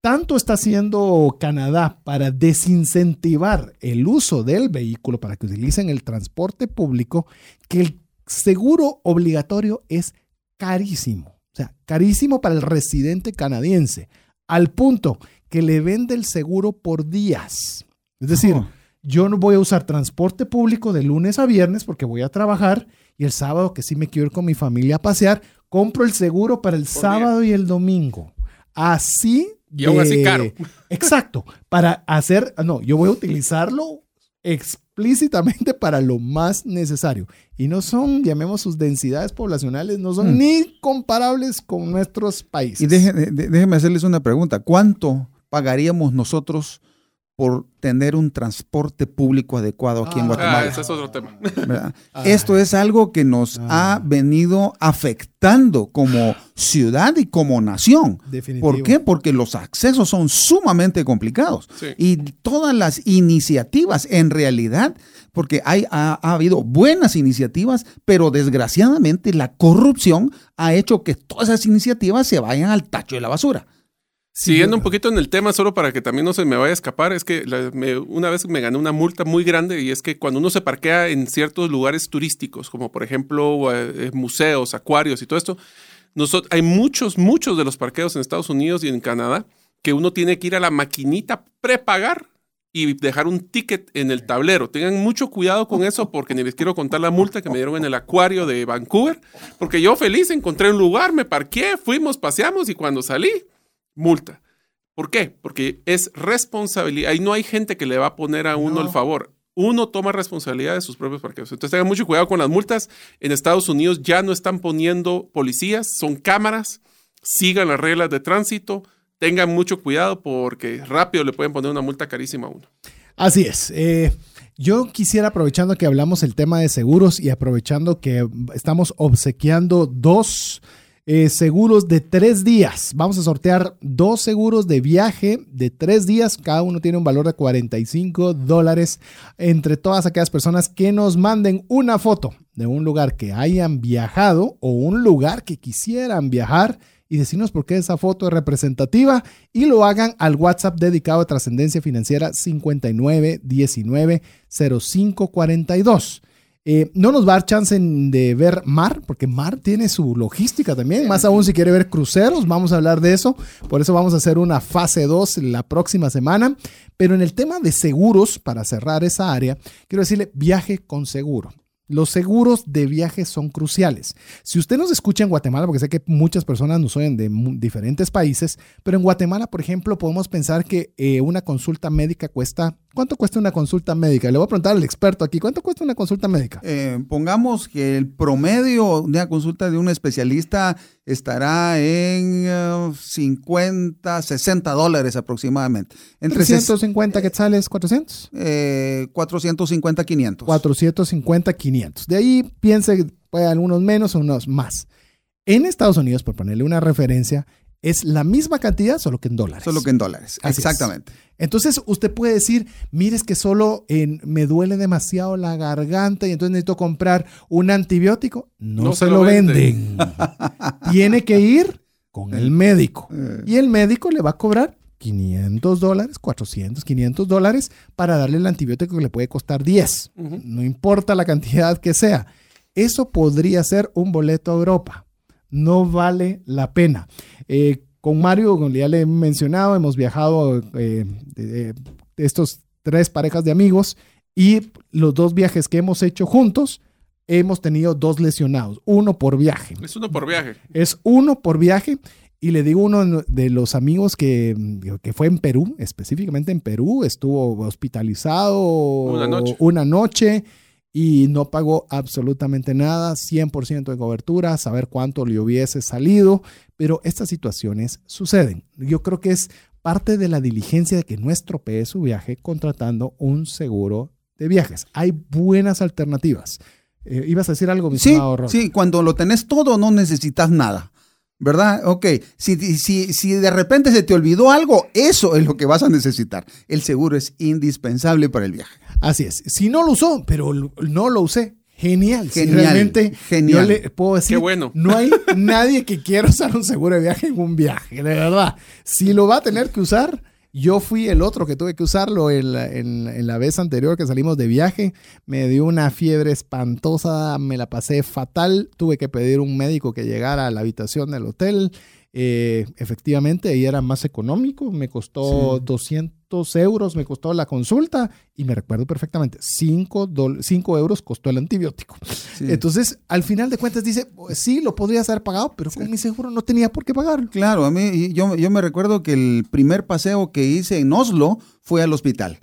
Tanto está haciendo Canadá para desincentivar el uso del vehículo para que utilicen el transporte público que el seguro obligatorio es carísimo. O sea, carísimo para el residente canadiense, al punto que le vende el seguro por días. Es decir, oh. yo no voy a usar transporte público de lunes a viernes porque voy a trabajar y el sábado que sí me quiero ir con mi familia a pasear, compro el seguro para el sábado y el domingo. Así y aún así caro. Exacto. Para hacer, no, yo voy a utilizarlo explícitamente para lo más necesario. Y no son, llamemos sus densidades poblacionales, no son mm. ni comparables con nuestros países. Y déjenme hacerles una pregunta. ¿Cuánto pagaríamos nosotros por tener un transporte público adecuado aquí en Ah, Guatemala. Ah, ese es otro tema. ¿verdad? Esto es algo que nos Ah. ha venido afectando como ciudad y como nación. Definitivo. ¿Por qué? Porque los accesos son sumamente complicados. Sí. Y todas las iniciativas, en realidad, porque hay, ha, ha habido buenas iniciativas, pero desgraciadamente la corrupción ha hecho que todas esas iniciativas se vayan al tacho de la basura. Siguiendo un poquito en el tema, solo para que también no se me vaya a escapar, es que la- me- una vez me gané una multa muy grande y es que cuando uno se parquea en ciertos lugares turísticos, como por ejemplo eh, museos, acuarios y todo esto, nosotros, hay muchos, muchos de los parqueos en Estados Unidos y en Canadá que uno tiene que ir a la maquinita prepagar y dejar un ticket en el tablero. Tengan mucho cuidado con eso porque ni les quiero contar la multa que me dieron en el acuario de Vancouver, porque yo feliz encontré un lugar, me parqué, fuimos, paseamos y cuando salí, multa. ¿Por qué? Porque es responsabilidad. Ahí no hay gente que le va a poner a uno el favor. Uno toma responsabilidad de sus propios parqueos. Entonces tengan mucho cuidado con las multas. En Estados Unidos ya no están poniendo policías, son cámaras. Sigan las reglas de tránsito. Tengan mucho cuidado porque rápido le pueden poner una multa carísima a uno. Así es. Eh, yo quisiera, aprovechando que hablamos el tema de seguros y aprovechando que estamos obsequiando dos eh, seguros de tres días. Vamos a sortear dos seguros de viaje de tres días. Cada uno tiene un valor de 45 dólares entre todas aquellas personas que nos manden una foto de un lugar que hayan viajado o un lugar que quisieran viajar y decirnos por qué esa foto es representativa y lo hagan al WhatsApp dedicado a Trascendencia Financiera 59190542. Eh, no nos va a dar chance de ver Mar, porque Mar tiene su logística también, más aún si quiere ver cruceros, vamos a hablar de eso, por eso vamos a hacer una fase 2 la próxima semana, pero en el tema de seguros, para cerrar esa área, quiero decirle viaje con seguro. Los seguros de viaje son cruciales. Si usted nos escucha en Guatemala, porque sé que muchas personas nos oyen de diferentes países, pero en Guatemala, por ejemplo, podemos pensar que eh, una consulta médica cuesta, ¿cuánto cuesta una consulta médica? Le voy a preguntar al experto aquí, ¿cuánto cuesta una consulta médica? Eh, pongamos que el promedio de una consulta de un especialista estará en eh, 50, 60 dólares aproximadamente. Entre ses- 350 quetzales, 400. eh, 450, 500. 450, 500. De ahí piense, puede algunos menos o unos más. En Estados Unidos, por ponerle una referencia, es la misma cantidad, solo que en dólares. Solo que en dólares. Así es. Exactamente. Entonces usted puede decir, mire, es que solo en, me duele demasiado la garganta y entonces necesito comprar un antibiótico. No, No se, se lo venden. Tiene que ir con el médico. Eh, Y el médico le va a cobrar 500 dólares, 400, 500 dólares para darle el antibiótico que le puede costar 10. Ujú. No importa la cantidad que sea. Eso podría ser un boleto a Europa. No vale la pena. Eh, con Mario, como ya le he mencionado, hemos viajado eh, de, de estos tres parejas de amigos y los dos viajes que hemos hecho juntos, hemos tenido dos lesionados, uno por viaje. Es uno por viaje. Es uno por viaje. Y le digo uno de los amigos que, que fue en Perú, específicamente en Perú, estuvo hospitalizado Una noche. una noche y no pagó absolutamente nada, 100% de cobertura, saber cuánto le hubiese salido, pero estas situaciones suceden. Yo creo que es parte de la diligencia de que no estropee su viaje contratando un seguro de viajes. Hay buenas alternativas. Eh, ¿Ibas a decir algo, mi Sí, sí, cuando lo tenés todo no necesitas nada. ¿Verdad? Ok, si, si, si de repente se te olvidó algo, eso es lo que vas a necesitar. El seguro es indispensable para el viaje. Así es. Si no lo usó, pero no lo usé. Genial. Si Genial, realmente genial. yo le puedo decir, Qué bueno. no hay nadie que quiera usar un seguro de viaje en un viaje, de verdad. Si lo va a tener que usar, yo fui el otro que tuve que usarlo en la, en- en la vez anterior que salimos de viaje. Me dio una fiebre espantosa, me la pasé fatal. Tuve que pedir un médico que llegara a la habitación del hotel. Eh, efectivamente, ahí era más económico. Me costó 200 euros, me costó la consulta y me recuerdo perfectamente, 5 euros costó el antibiótico. Sí. Entonces, al final de cuentas dice, sí, lo podrías haber pagado, pero con mi seguro no tenía por qué pagarlo. Claro, a mí yo, yo me recuerdo que el primer paseo que hice en Oslo fue al hospital.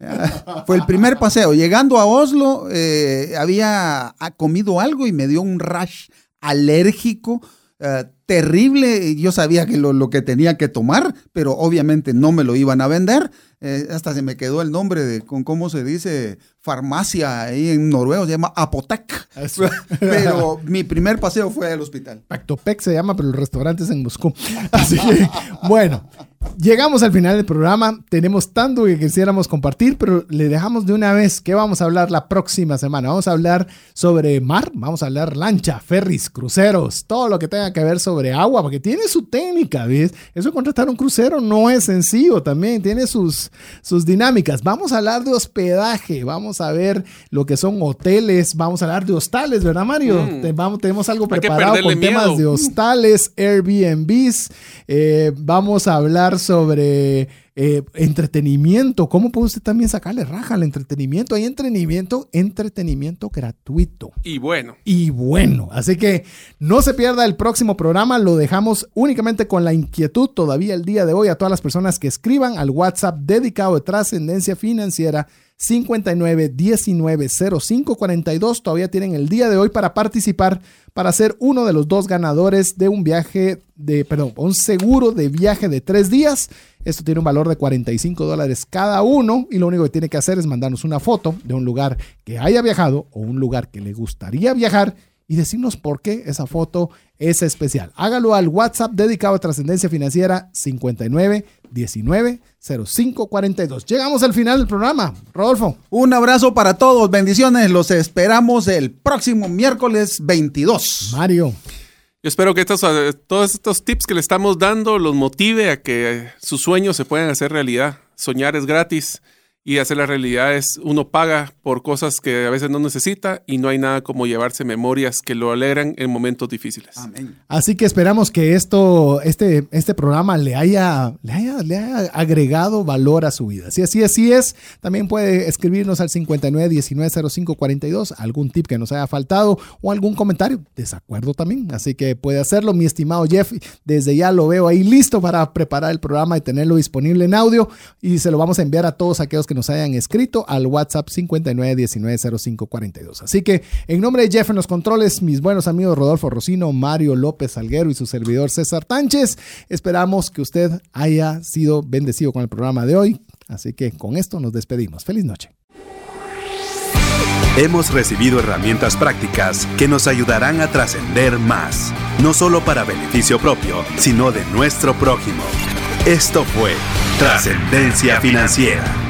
Ah, Fue el primer paseo. Llegando a Oslo, eh, había ah, comido algo y me dio un rash alérgico eh, terrible. Yo sabía que lo, lo, que tenía que tomar, pero obviamente no me lo iban a vender. Eh, hasta se me quedó el nombre de con cómo se dice farmacia ahí en noruego, se llama Apotek. pero mi primer paseo fue al hospital. Pactopec se llama, pero el restaurante es en Moscú. Así que, bueno, Llegamos al final del programa, tenemos tanto que quisiéramos compartir, pero le dejamos de una vez que vamos a hablar la próxima semana. Vamos a hablar sobre mar, vamos a hablar lancha, ferries, cruceros, todo lo que tenga que ver sobre agua, porque tiene su técnica, ¿ves? Eso contratar un crucero no es sencillo, también tiene sus, sus dinámicas. Vamos a hablar de hospedaje, vamos a ver lo que son hoteles, vamos a hablar de hostales, ¿verdad, Mario? Mm. vamos, tenemos algo preparado con temas de hostales, Airbnbs, eh, vamos a hablar sobre eh, entretenimiento. ¿Cómo puede usted también sacarle raja al entretenimiento? Hay entretenimiento, entretenimiento gratuito. Y bueno. Y bueno. Así que no se pierda el próximo programa. Lo dejamos únicamente con la inquietud todavía el día de hoy a todas las personas que escriban al WhatsApp dedicado de trascendencia financiera 59 19 05 42. Todavía tienen el día de hoy para participar, para ser uno de los dos ganadores de un viaje de, perdón, un seguro de viaje de tres días. Esto tiene un valor de 45 dólares cada uno y lo único que tiene que hacer es mandarnos una foto de un lugar que haya viajado o un lugar que le gustaría viajar y decirnos por qué esa foto es especial. Hágalo al WhatsApp dedicado a trascendencia financiera 59 19 05 42. Llegamos al final del programa. Rodolfo. Un abrazo para todos. Bendiciones. Los esperamos el próximo miércoles 22. Mario. Yo espero que estos, eh, todos estos tips que le estamos dando los motive a que sus sueños se puedan hacer realidad. Soñar es gratis y hacer la realidad es uno paga por cosas que a veces no necesita y no hay nada como llevarse memorias que lo alegran en momentos difíciles. Así que esperamos que esto, este, este programa le haya, le haya, agregado valor a su vida. Si así, así es, también puede escribirnos al 59190542 algún tip que nos haya faltado o algún comentario. Desacuerdo también. Así que puede hacerlo, mi estimado Jeff. Desde ya lo veo ahí listo para preparar el programa y tenerlo disponible en audio y se lo vamos a enviar a todos aquellos que nos hayan escrito al WhatsApp 59190542. Así que en nombre de Jeff en los controles, mis buenos amigos Rodolfo Rocino, Mario López Alguero y su servidor César Tánchez, esperamos que usted haya sido bendecido con el programa de hoy. Así que con esto nos despedimos. Feliz noche. Hemos recibido herramientas prácticas que nos ayudarán a trascender más, no solo para beneficio propio, sino de nuestro prójimo. Esto fue Trascendencia Financiera